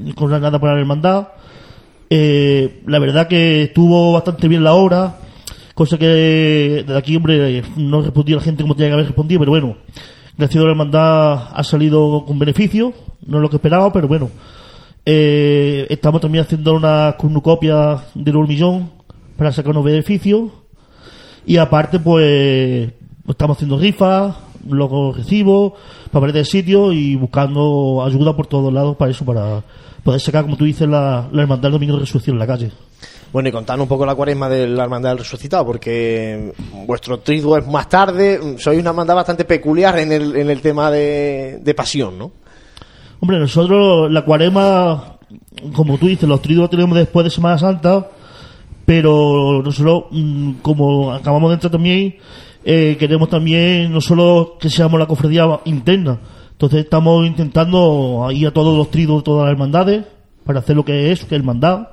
sin cobrar nada para la hermandad. Eh, la verdad que estuvo bastante bien la obra, cosa que de aquí, hombre, no respondió la gente como tenía que haber respondido, pero bueno, gracias a la hermandad ha salido con beneficio, no es lo que esperaba, pero bueno. Eh, estamos también haciendo una cornucopia del hormillón para sacar unos beneficios y aparte pues estamos haciendo rifas, los recibos, papeles de sitio y buscando ayuda por todos lados para eso, para poder sacar, como tú dices, la, la hermandad del domingo de resurrección en la calle.
Bueno, y contadnos un poco la cuaresma de la Hermandad del Resucitado, porque vuestro triduo es más tarde, sois una hermandad bastante peculiar en el, en el tema de, de pasión, ¿no?
Hombre, nosotros la cuarema, como tú dices, los triduos tenemos después de Semana Santa, pero nosotros, mm, como acabamos de entrar también, eh, queremos también no solo que seamos la cofradía interna, entonces estamos intentando ir a todos los triduos todas las hermandades para hacer lo que es, que es hermandad.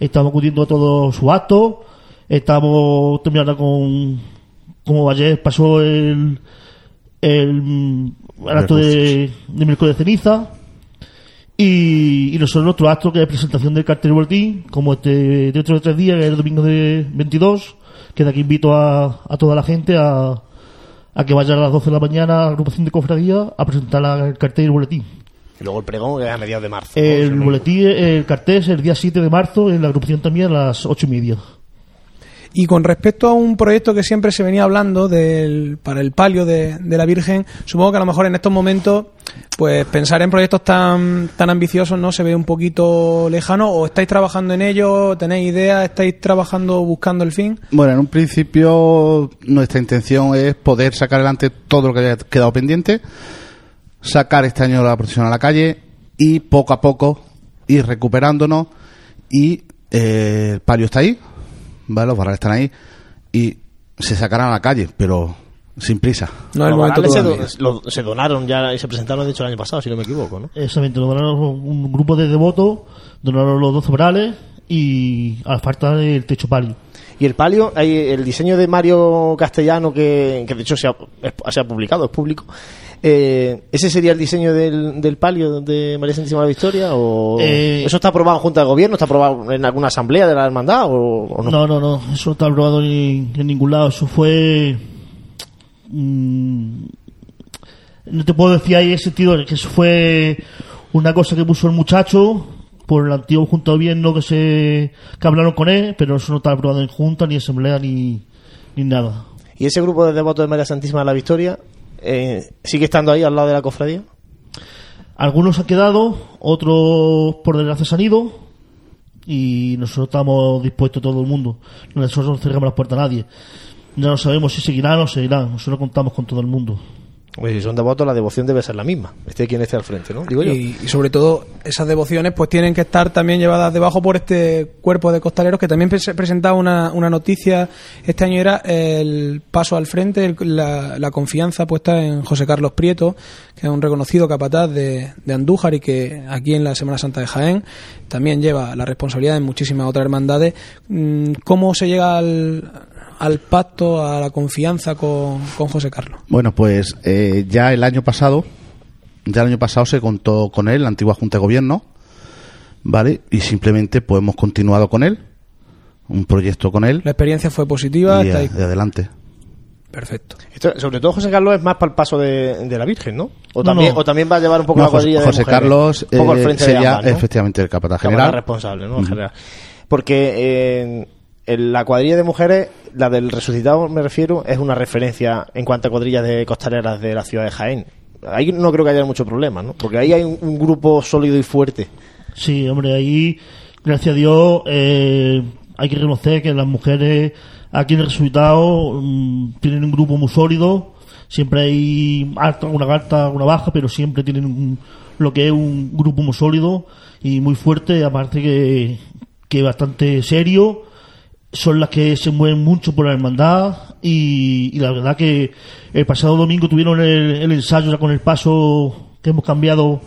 Estamos acudiendo a todos sus actos, estamos terminando con, como ayer pasó el, el, el acto de, de miércoles de ceniza y, y nosotros nuestro acto que es presentación del cartel boletín como este dentro de tres días que es el domingo de 22 que de aquí invito a, a toda la gente a, a que vaya a las 12 de la mañana a la agrupación de cofradía a presentar la- el cartel y el boletín
Y luego el pregón que es a mediados de marzo. ¿no?
el
no-
boletín el cartel es el día 7 de marzo en la agrupación también a las 8 y media
Y con respecto a un proyecto que siempre se venía hablando del, para el palio de, de la Virgen, supongo que a lo mejor en estos momentos, pues pensar en proyectos tan, tan ambiciosos no se ve un poquito lejano, o estáis trabajando en ello, tenéis ideas, estáis trabajando buscando el fin.
Bueno, en un principio nuestra intención es poder sacar adelante todo lo que haya quedado pendiente, sacar este año la procesión a la calle y poco a poco ir recuperándonos y eh, el palio está ahí, ¿vale? los barrales están ahí y se sacarán a la calle, pero sin prisa.
No
Los se, do- lo- se donaron ya y se presentaron, de hecho, el año pasado, si no me equivoco, ¿no?
Exactamente, donaron un grupo de devotos, donaron los 12 brales y a falta del techo palio.
Y el palio, el diseño de Mario Castellano, que, que de hecho se ha, es- se ha publicado, es público. Eh, ¿Ese sería el diseño del, del palio de María Santísima de la Victoria? ¿O
Eh,
¿Eso está aprobado en Junta de Gobierno? ¿Está aprobado en alguna asamblea de la hermandad? ¿O, o no?
No, no, no, eso no está aprobado en ningún lado, eso fue... mm, no te puedo decir ahí ese sentido, que eso fue una cosa que puso el muchacho por el antiguo junta de gobierno que se que hablaron con él, pero eso no está aprobado en junta, ni asamblea, ni, ni nada.
¿Y ese grupo de devotos de María Santísima de la Victoria eh, sigue estando ahí al lado de la cofradía?
Algunos han quedado, otros por desgracia se han ido y nosotros estamos dispuestos todo el mundo. Nosotros no cerramos las puertas a nadie. Ya no sabemos si seguirán o no seguirán. Nosotros contamos con todo el mundo.
Pues si son devotos, la devoción debe ser la misma. Esté quien esté al frente, ¿no? Digo yo.
Y, sobre todo esas devociones pues tienen que estar también llevadas debajo por este cuerpo de costaleros que también se presentaba una, una noticia este año era el paso al frente, el- la, la confianza puesta en José Carlos Prieto, que es un reconocido capataz de, de Andújar y que aquí en la Semana Santa de Jaén también lleva la responsabilidad en muchísimas otras hermandades. Mm, ¿Cómo se llega al, al pacto, a la confianza con, con José Carlos?
Bueno, pues eh, ya el año pasado, ya el año pasado se contó con él, la antigua Junta de Gobierno, ¿vale? Y simplemente pues hemos continuado con él, un proyecto con él
La experiencia fue positiva.
y,
está
a-
ahí.
de adelante.
Perfecto.
Esto, sobre todo José Carlos es más para el paso de, de la Virgen, ¿no? O también,
no.
o también va a llevar un poco
No,
la cuadrilla
José,
de
José
mujeres.
Carlos
un poco al
eh,
frente de
sería
ambas, ¿no?
efectivamente el capataz
Capataz
general.
responsable, ¿no? Porque eh, en la cuadrilla de mujeres, la del resucitado me refiero, es una referencia en cuanto a cuadrillas de costaleras de la ciudad de Jaén. Ahí no creo que haya mucho problema, ¿no? Porque ahí hay un, grupo sólido y fuerte.
Sí, hombre, ahí, gracias a Dios, eh, hay que reconocer que las mujeres aquí en el resultado mm, tienen un grupo muy sólido. Siempre hay alta, una alta, una baja, pero siempre tienen un- lo que es un grupo muy sólido y muy fuerte, aparte que, que bastante serio. Son las que se mueven mucho por la hermandad y, la verdad que el pasado domingo tuvieron el, el ensayo ya con el paso que hemos cambiado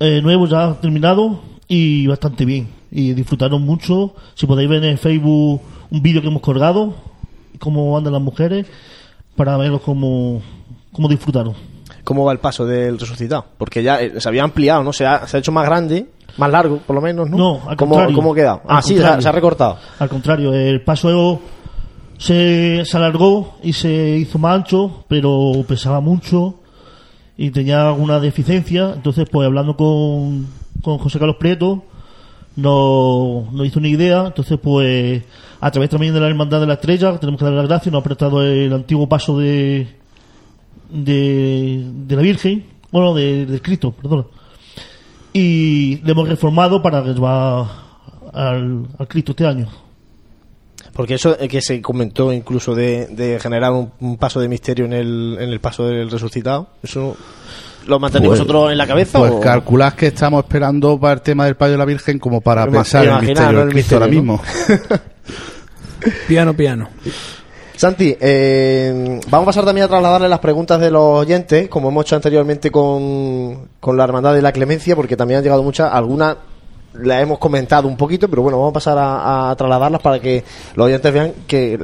eh, nuevo ya terminado y bastante bien y disfrutaron mucho si podéis ver en Facebook un vídeo que hemos colgado cómo andan las mujeres para verlos cómo, cómo disfrutaron
¿Cómo va el paso del resucitado? Porque ya eh, se había ampliado, ¿no? Se ha, se ha hecho más grande, más largo, por lo menos, ¿no?
no al
¿Cómo,
contrario
¿Cómo queda? Ah, sí, se ha,
contrario.
se ha recortado.
al contrario el paso se, se alargó y se hizo más ancho pero pesaba mucho y tenía alguna deficiencia entonces pues hablando con, con José Carlos Prieto nos, nos hizo una idea entonces pues a través también de la hermandad de la estrella tenemos que dar las gracias nos ha prestado el antiguo paso de de, de la Virgen bueno de, de Cristo perdón y le hemos reformado para que va al, al Cristo este año
Porque eso que se comentó incluso de, de generar un, un paso de misterio en el, en el paso del resucitado, ¿eso lo mantenéis
Pues-
vosotros en la cabeza?
Pues
o-
calculad que estamos esperando para el tema del Payo de la Virgen como para
Ima-
pensar en el misterio del
El
Cristo ahora mismo.
Piano, piano.
Santi, eh, vamos a pasar también a trasladarle las preguntas de los oyentes, como hemos hecho anteriormente con, con la Hermandad de la Clemencia, porque también han llegado muchas, algunas las hemos comentado un poquito, pero bueno, vamos a pasar a, trasladarlas para que los oyentes vean que,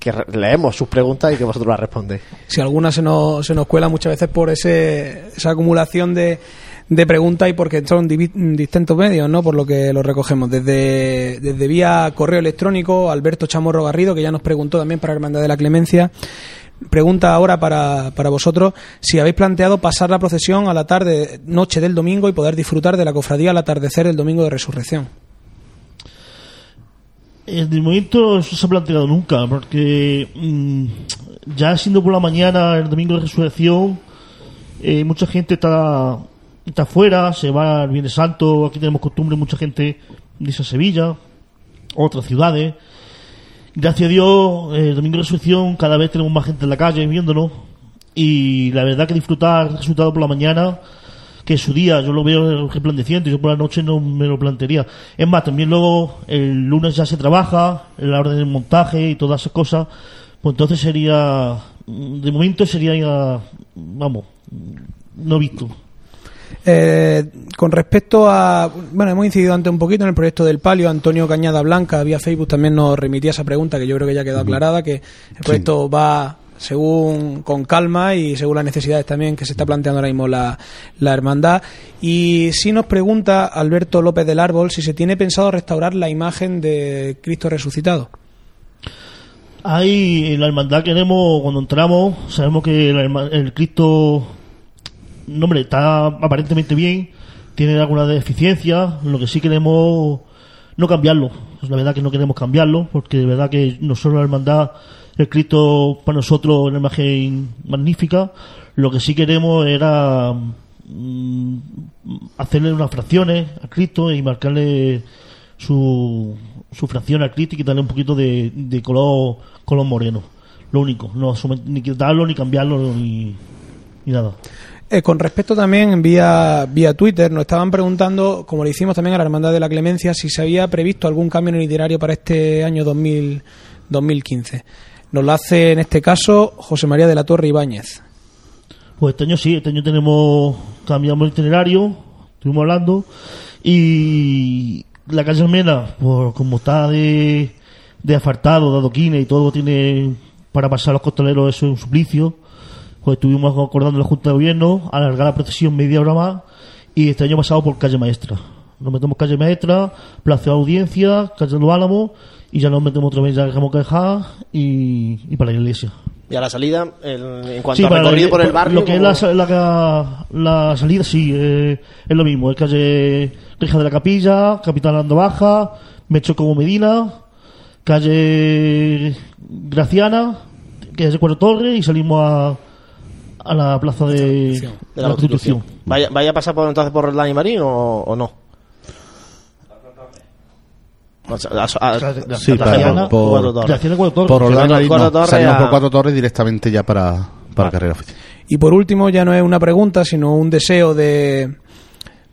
que leemos sus preguntas y que vosotros las respondéis.
si alguna se nos, se nos cuela muchas veces por ese, esa acumulación de, de preguntas y porque son distintos medios, ¿no? Por lo que lo recogemos. Desde, desde vía correo electrónico, Alberto Chamorro Garrido, que ya nos preguntó también para Hermandad de la Clemencia, pregunta ahora para, para vosotros si habéis planteado pasar la procesión a la tarde, noche del domingo y poder disfrutar de la cofradía al atardecer del domingo de resurrección.
Eh, de momento eso se ha planteado nunca, porque mm, ya siendo por la mañana, el domingo de resurrección, eh, mucha gente está, está afuera, se va al Viernes Santo, aquí tenemos costumbre, mucha gente dice Sevilla, otras ciudades. Gracias a Dios, eh, el domingo de resurrección cada vez tenemos más gente en la calle viéndonos y la verdad que disfrutar el resultado por la mañana que su día yo lo veo resplandeciente, yo por la noche no me lo plantearía. Es más, también luego el lunes ya se trabaja, la hora del montaje y todas esas cosas, pues entonces sería, de momento sería, vamos, no visto.
Eh, con respecto a. Bueno, hemos incidido antes un poquito en el proyecto del palio. Antonio Cañada Blanca, vía Facebook, también nos remitía esa pregunta que yo creo que ya quedó aclarada: que el proyecto va según con calma y según las necesidades también que se está planteando ahora mismo la, la hermandad. Y sí nos pregunta Alberto López del Árbol si se tiene pensado restaurar la imagen de Cristo resucitado.
Hay en la hermandad que tenemos, cuando entramos, sabemos que la herma- el Cristo no, hombre, está aparentemente bien, tiene algunas deficiencias, lo que sí queremos no cambiarlo. La verdad que no queremos cambiarlo, porque de verdad que nosotros la hermandad, el Cristo para nosotros una imagen magnífica. Lo que sí queremos era mm, hacerle unas fracciones a Cristo y marcarle su, su fracción al Cristo y quitarle un poquito de, de color, color moreno. Lo único, no ni quitarlo, ni cambiarlo, ni, ni nada.
Eh, con respecto también vía, vía Twitter, nos estaban preguntando, como le hicimos también a la Hermandad de la Clemencia, si se había previsto algún cambio en el itinerario para este año 2000, 2015. Nos lo hace en este caso José María de la Torre Ibáñez.
Pues este año sí, este año tenemos, cambiamos el itinerario, estuvimos hablando, y la calle Almena, pues como está de, de asfaltado, de adoquines y todo tiene para pasar a los costaleros, eso es un suplicio, pues estuvimos acordando la Junta de Gobierno, alargar la procesión media hora más, y este año pasado por calle Maestra. Nos metemos calle Maestra, Plaza de Audiencia, calle de los Álamos, y ya nos metemos otra vez, ya dejamos que dejar, y, y para la iglesia.
Y a la salida, el- en cuanto
Sí,
a recorrido
la-
por el barrio.
Lo que es la, la, la salida, sí, eh, es lo mismo. Es calle Reja de la Capilla, Capitán Ando Baja, Mecho como Medina, calle Graciana, que es de Cuatro Torres, y salimos a, a la plaza de,
de la Constitución. ¿Vaya, ¿Vaya a pasar por, entonces por y Marín o, o no? A-
Sí, para- por,
Cuatro Torres.
por Roldán
Cuatro-
Marín, no, por cuatro torres directamente ya para, para carrera oficial.
Y por último, ya no es una pregunta, sino un deseo de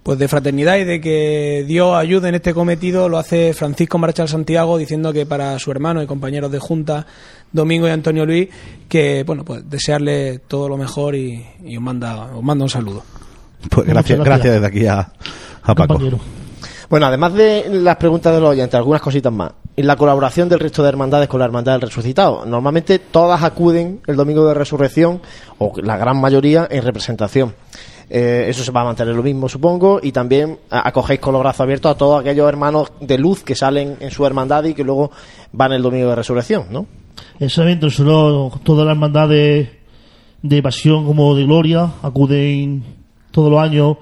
pues de fraternidad y de que Dios ayude en este cometido, lo hace Francisco Marchal Santiago diciendo que para su hermano y compañeros de junta, Domingo y Antonio Luis, que bueno, pues desearle todo lo mejor y, y os manda os manda un saludo.
Pues gracias, gracias desde aquí a, a Paco.
Bueno, además de las preguntas de los oyentes, algunas cositas más. En la colaboración del resto de hermandades con la Hermandad del Resucitado. Normalmente todas acuden el domingo de resurrección, o la gran mayoría, en representación. Eh, eso se va a mantener lo mismo, supongo, y también acogéis con los brazos abiertos a todos aquellos hermanos de luz que salen en su hermandad y que luego van el domingo de resurrección, ¿no?
Exactamente, solo todas las hermandades de pasión como de gloria acuden todos los años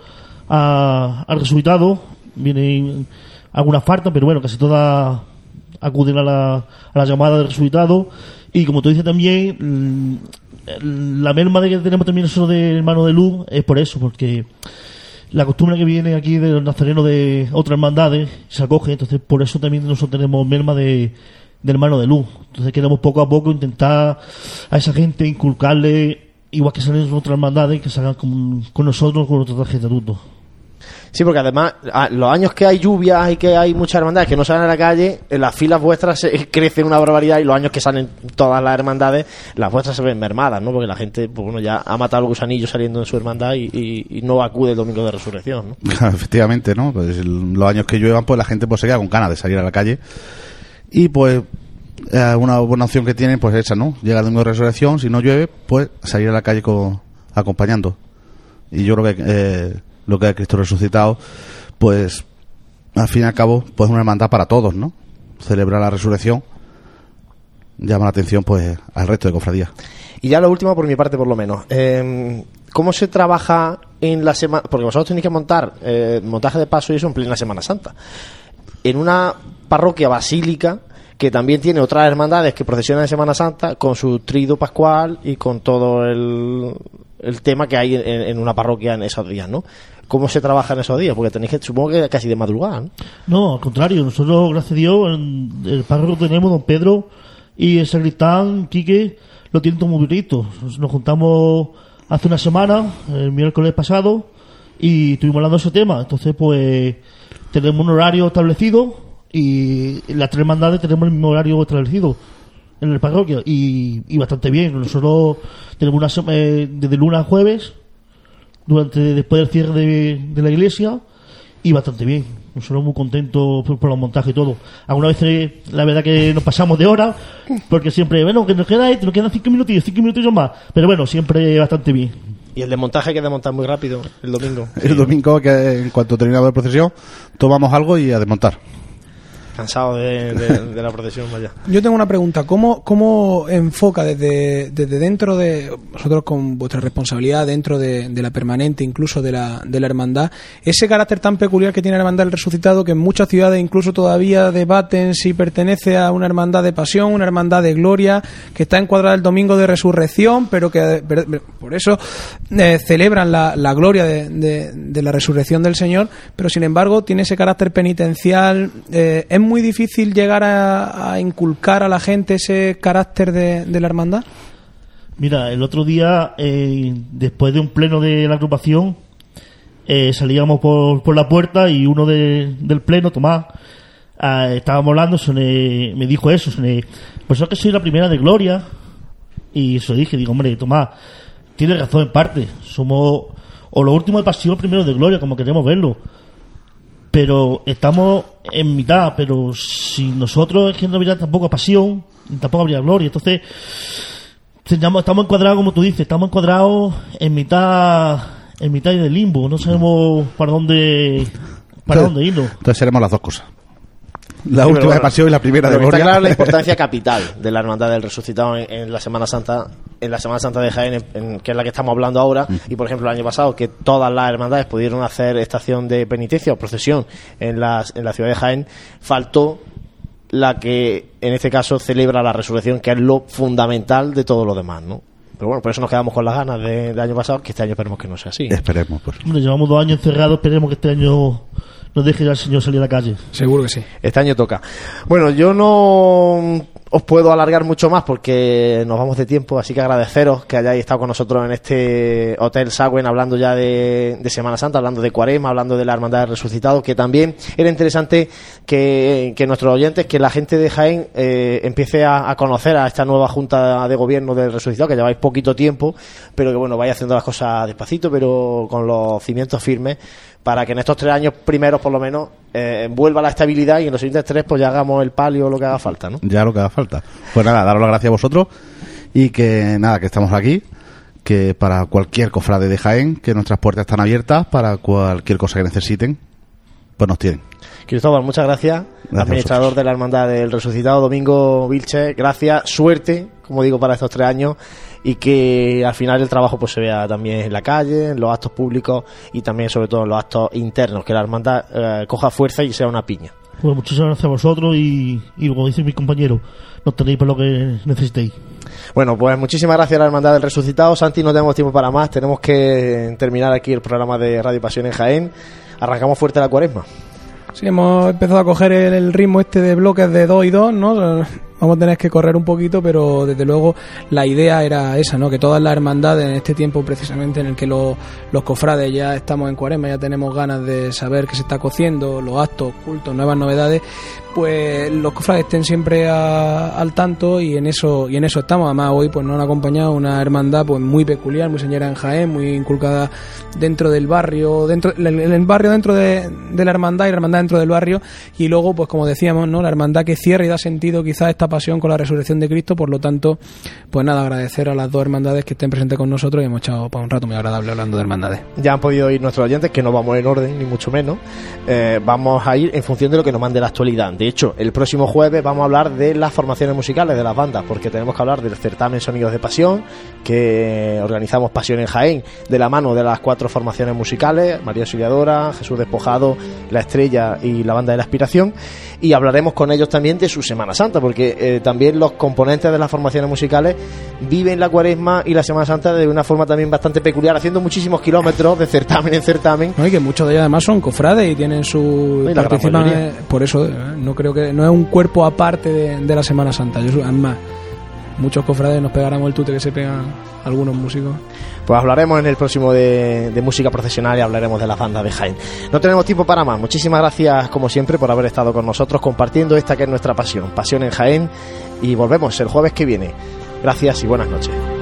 al resucitado. Vienen algunas faltan, pero bueno, casi todas acuden a la, a la llamada del resucitado. Y como tú dices también, la merma de que tenemos también eso de hermano de luz es por eso, porque la costumbre que viene aquí de los nazarenos de otras hermandades se acoge, entonces por eso también nosotros tenemos merma de, de hermano de luz. Entonces queremos poco a poco intentar a esa gente inculcarle, igual que salen en otras hermandades, que salgan con, con nosotros con nuestro traje de estatuto.
Sí, porque además, los años que hay lluvias y que hay muchas hermandades que no salen a la calle, las filas vuestras crecen una barbaridad y los años que salen todas las hermandades, las vuestras se ven mermadas, ¿no? Porque la gente, pues bueno, ya ha matado el gusanillo saliendo en su hermandad y, no acude el domingo de resurrección, ¿no?
Efectivamente, ¿no? Pues los años que lluevan, pues la gente pues se queda con ganas de salir a la calle. Y pues eh, una buena opción que tienen, pues esa, ¿no? Llega el domingo de resurrección, si no llueve, pues salir a la calle con, acompañando. Y yo creo que eh, lo que es Cristo resucitado, pues al fin y al cabo, pues es una hermandad para todos, ¿no? Celebrar la resurrección llama la atención, pues, al resto de cofradías.
Y ya lo último, por mi parte, por lo menos. Eh, ¿Cómo se trabaja en la semana? Porque vosotros tenéis que montar eh, montaje de paso y eso en plena Semana Santa. En una parroquia basílica que también tiene otras hermandades que procesionan en Semana Santa con su trido pascual y con todo el, el tema que hay en, en una parroquia en esos días, ¿no? ¿Cómo se trabaja en esos días? Porque tenéis que, supongo que casi de madrugada, ¿no?
No, al contrario, nosotros, gracias a Dios, en el párroco tenemos, don Pedro, y el sacristán, Quique, lo tienen todo muy bonito. Nos juntamos hace una semana, el miércoles pasado, y estuvimos hablando de ese tema. Entonces, pues, tenemos un horario establecido, y las tres hermandades tenemos el mismo horario establecido en el parroquia, y, y bastante bien. Nosotros tenemos una eh, desde lunes a jueves, durante después del cierre de, de la iglesia, y bastante bien. Nosotros muy contentos por, por los montajes y todo. Algunas veces, la verdad que nos pasamos de hora, porque siempre, bueno, que nos queda esto, nos quedan cinco minutillos, cinco minutillos más. Pero bueno, siempre bastante bien.
Y el desmontaje hay que desmontar muy rápido el domingo.
El domingo, que en cuanto terminamos la procesión, tomamos algo y a desmontar.
Cansado de, de- de la procesión, vaya.
Yo tengo una pregunta. ¿Cómo, cómo enfoca desde, desde dentro de vosotros con vuestra responsabilidad dentro de, la permanente, incluso de la, de la hermandad, ese carácter tan peculiar que tiene la hermandad del resucitado que en muchas ciudades incluso todavía debaten si pertenece a una hermandad de pasión, una hermandad de gloria, que está encuadrada el domingo de resurrección, pero que por eso eh, celebran la, la gloria de, de- la resurrección del Señor, pero sin embargo tiene ese carácter penitencial. eh, ¿Es muy difícil llegar a, inculcar a la gente ese carácter de, la hermandad?
Mira, el otro día, eh, después de un pleno de la agrupación, eh, salíamos por, la puerta y uno de- del pleno, Tomás, ah, estábamos hablando, se me, dijo eso, pues yo que soy la primera de Gloria, y eso dije, digo, hombre, Tomás, tienes razón en parte, somos o lo último de pasión, primero de Gloria, como queremos verlo, pero estamos en mitad, pero si nosotros es que no habría tampoco pasión, tampoco habría Gloria, entonces Estamos, estamos encuadrados, como tú dices, estamos encuadrados en mitad en mitad del limbo. No sabemos para dónde para dónde irnos.
Entonces seremos las dos cosas. La
Sí,
última
pero
de
bueno,
pasión y la primera de gloria.
Está claro la importancia capital de la Hermandad del Resucitado en, en la Semana Santa, en la Semana Santa de Jaén, en- en- que es la que estamos hablando ahora, y por ejemplo el año pasado, que todas las hermandades pudieron hacer estación de penitencia o procesión en, las, en la ciudad de Jaén, faltó la que en este caso celebra la resurrección, que es lo fundamental de todo lo demás, ¿no? Pero bueno, por eso nos quedamos con las ganas de- del año pasado, que este año esperemos que no sea así.
Esperemos, pues.
Hombre, llevamos dos años encerrados, esperemos que este año nos deje ya el Señor salir a la calle.
Seguro que sí.
Este año toca. Bueno, yo no os puedo alargar mucho más porque nos vamos de tiempo, así que agradeceros que hayáis estado con nosotros en este Hotel Sagüen hablando ya de, de Semana Santa, hablando de Cuaresma, hablando de la Hermandad del Resucitado, que también era interesante que, que nuestros oyentes, que la gente de Jaén eh, empiece a, a conocer a esta nueva Junta de Gobierno del Resucitado, que lleváis poquito tiempo, pero que bueno, vais haciendo las cosas despacito, pero con los cimientos firmes, para que en estos tres años primeros, por lo menos, eh, vuelva la estabilidad y en los siguientes tres, pues ya hagamos el palio o lo que haga falta, ¿no?
Ya lo que haga falta. Pues nada, daros las gracias a vosotros y que nada, que estamos aquí. Que para cualquier cofrade de Jaén, que nuestras puertas están abiertas para cualquier cosa que necesiten, pues nos tienen.
Cristóbal, muchas gracias. Administrador de la Hermandad del Resucitado, Domingo Vilche, gracias. Suerte, como digo, para estos tres años y que al final el trabajo pues se vea también en la calle, en los actos públicos y también sobre todo en los actos internos, que la hermandad eh, coja fuerza y sea una piña.
Pues muchísimas gracias a vosotros y, y como dicen mis compañeros, nos tenéis para lo que necesitéis.
Bueno, pues muchísimas gracias a la Hermandad del Resucitado. Santi, no tenemos tiempo para más. Tenemos que terminar aquí el programa de Radio Pasión en Jaén. Arrancamos fuerte la cuaresma.
Sí, hemos empezado a coger el, el ritmo este de bloques de 2 y 2, ¿no? Vamos a tener que correr un poquito, pero desde luego la idea era esa, ¿no? Que todas las hermandades en este tiempo precisamente en el que los, cofrades ya estamos en cuaresma, ya tenemos ganas de saber qué se está cociendo, los actos, cultos, nuevas novedades, pues los cofrades estén siempre a- al tanto y en eso y en eso estamos. Además hoy pues nos han acompañado una hermandad pues muy peculiar, muy señora en Jaén, muy inculcada dentro del barrio, dentro el, barrio dentro de, la hermandad y la hermandad dentro del barrio y luego pues como decíamos, ¿no? La hermandad que cierra y da sentido quizás esta pasión con la resurrección de Cristo, por lo tanto, pues nada, agradecer a las dos hermandades que estén presentes con nosotros y hemos echado para un rato muy agradable hablando de hermandades.
Ya han podido ir nuestros oyentes, que no vamos en orden, ni mucho menos. Eh, vamos a ir en función de lo que nos mande la actualidad. De hecho, el próximo jueves vamos a hablar de las formaciones musicales de las bandas, porque tenemos que hablar del certamen Sonidos de Pasión, que organizamos Pasión en Jaén, de la mano de las cuatro formaciones musicales, María Auxiliadora, Jesús Despojado, La Estrella y la Banda de la Aspiración. Y hablaremos con ellos también de su Semana Santa, porque eh, también los componentes de las formaciones musicales viven la cuaresma y la Semana Santa de una forma también bastante peculiar, haciendo muchísimos kilómetros de certamen en certamen.
No, y que muchos de ellos además son cofrades y tienen su
Y
participan eh, por eso eh, no creo que no es un cuerpo aparte de, de la Semana Santa. Yo además muchos cofrades nos pegarán el tute que se pegan algunos músicos
Pues hablaremos en el próximo de, música profesional y hablaremos de las bandas de Jaén. No tenemos tiempo para más. Muchísimas gracias, como siempre, por haber estado con nosotros compartiendo esta que es nuestra pasión, pasión en Jaén. Y volvemos el jueves que viene. Gracias y buenas noches.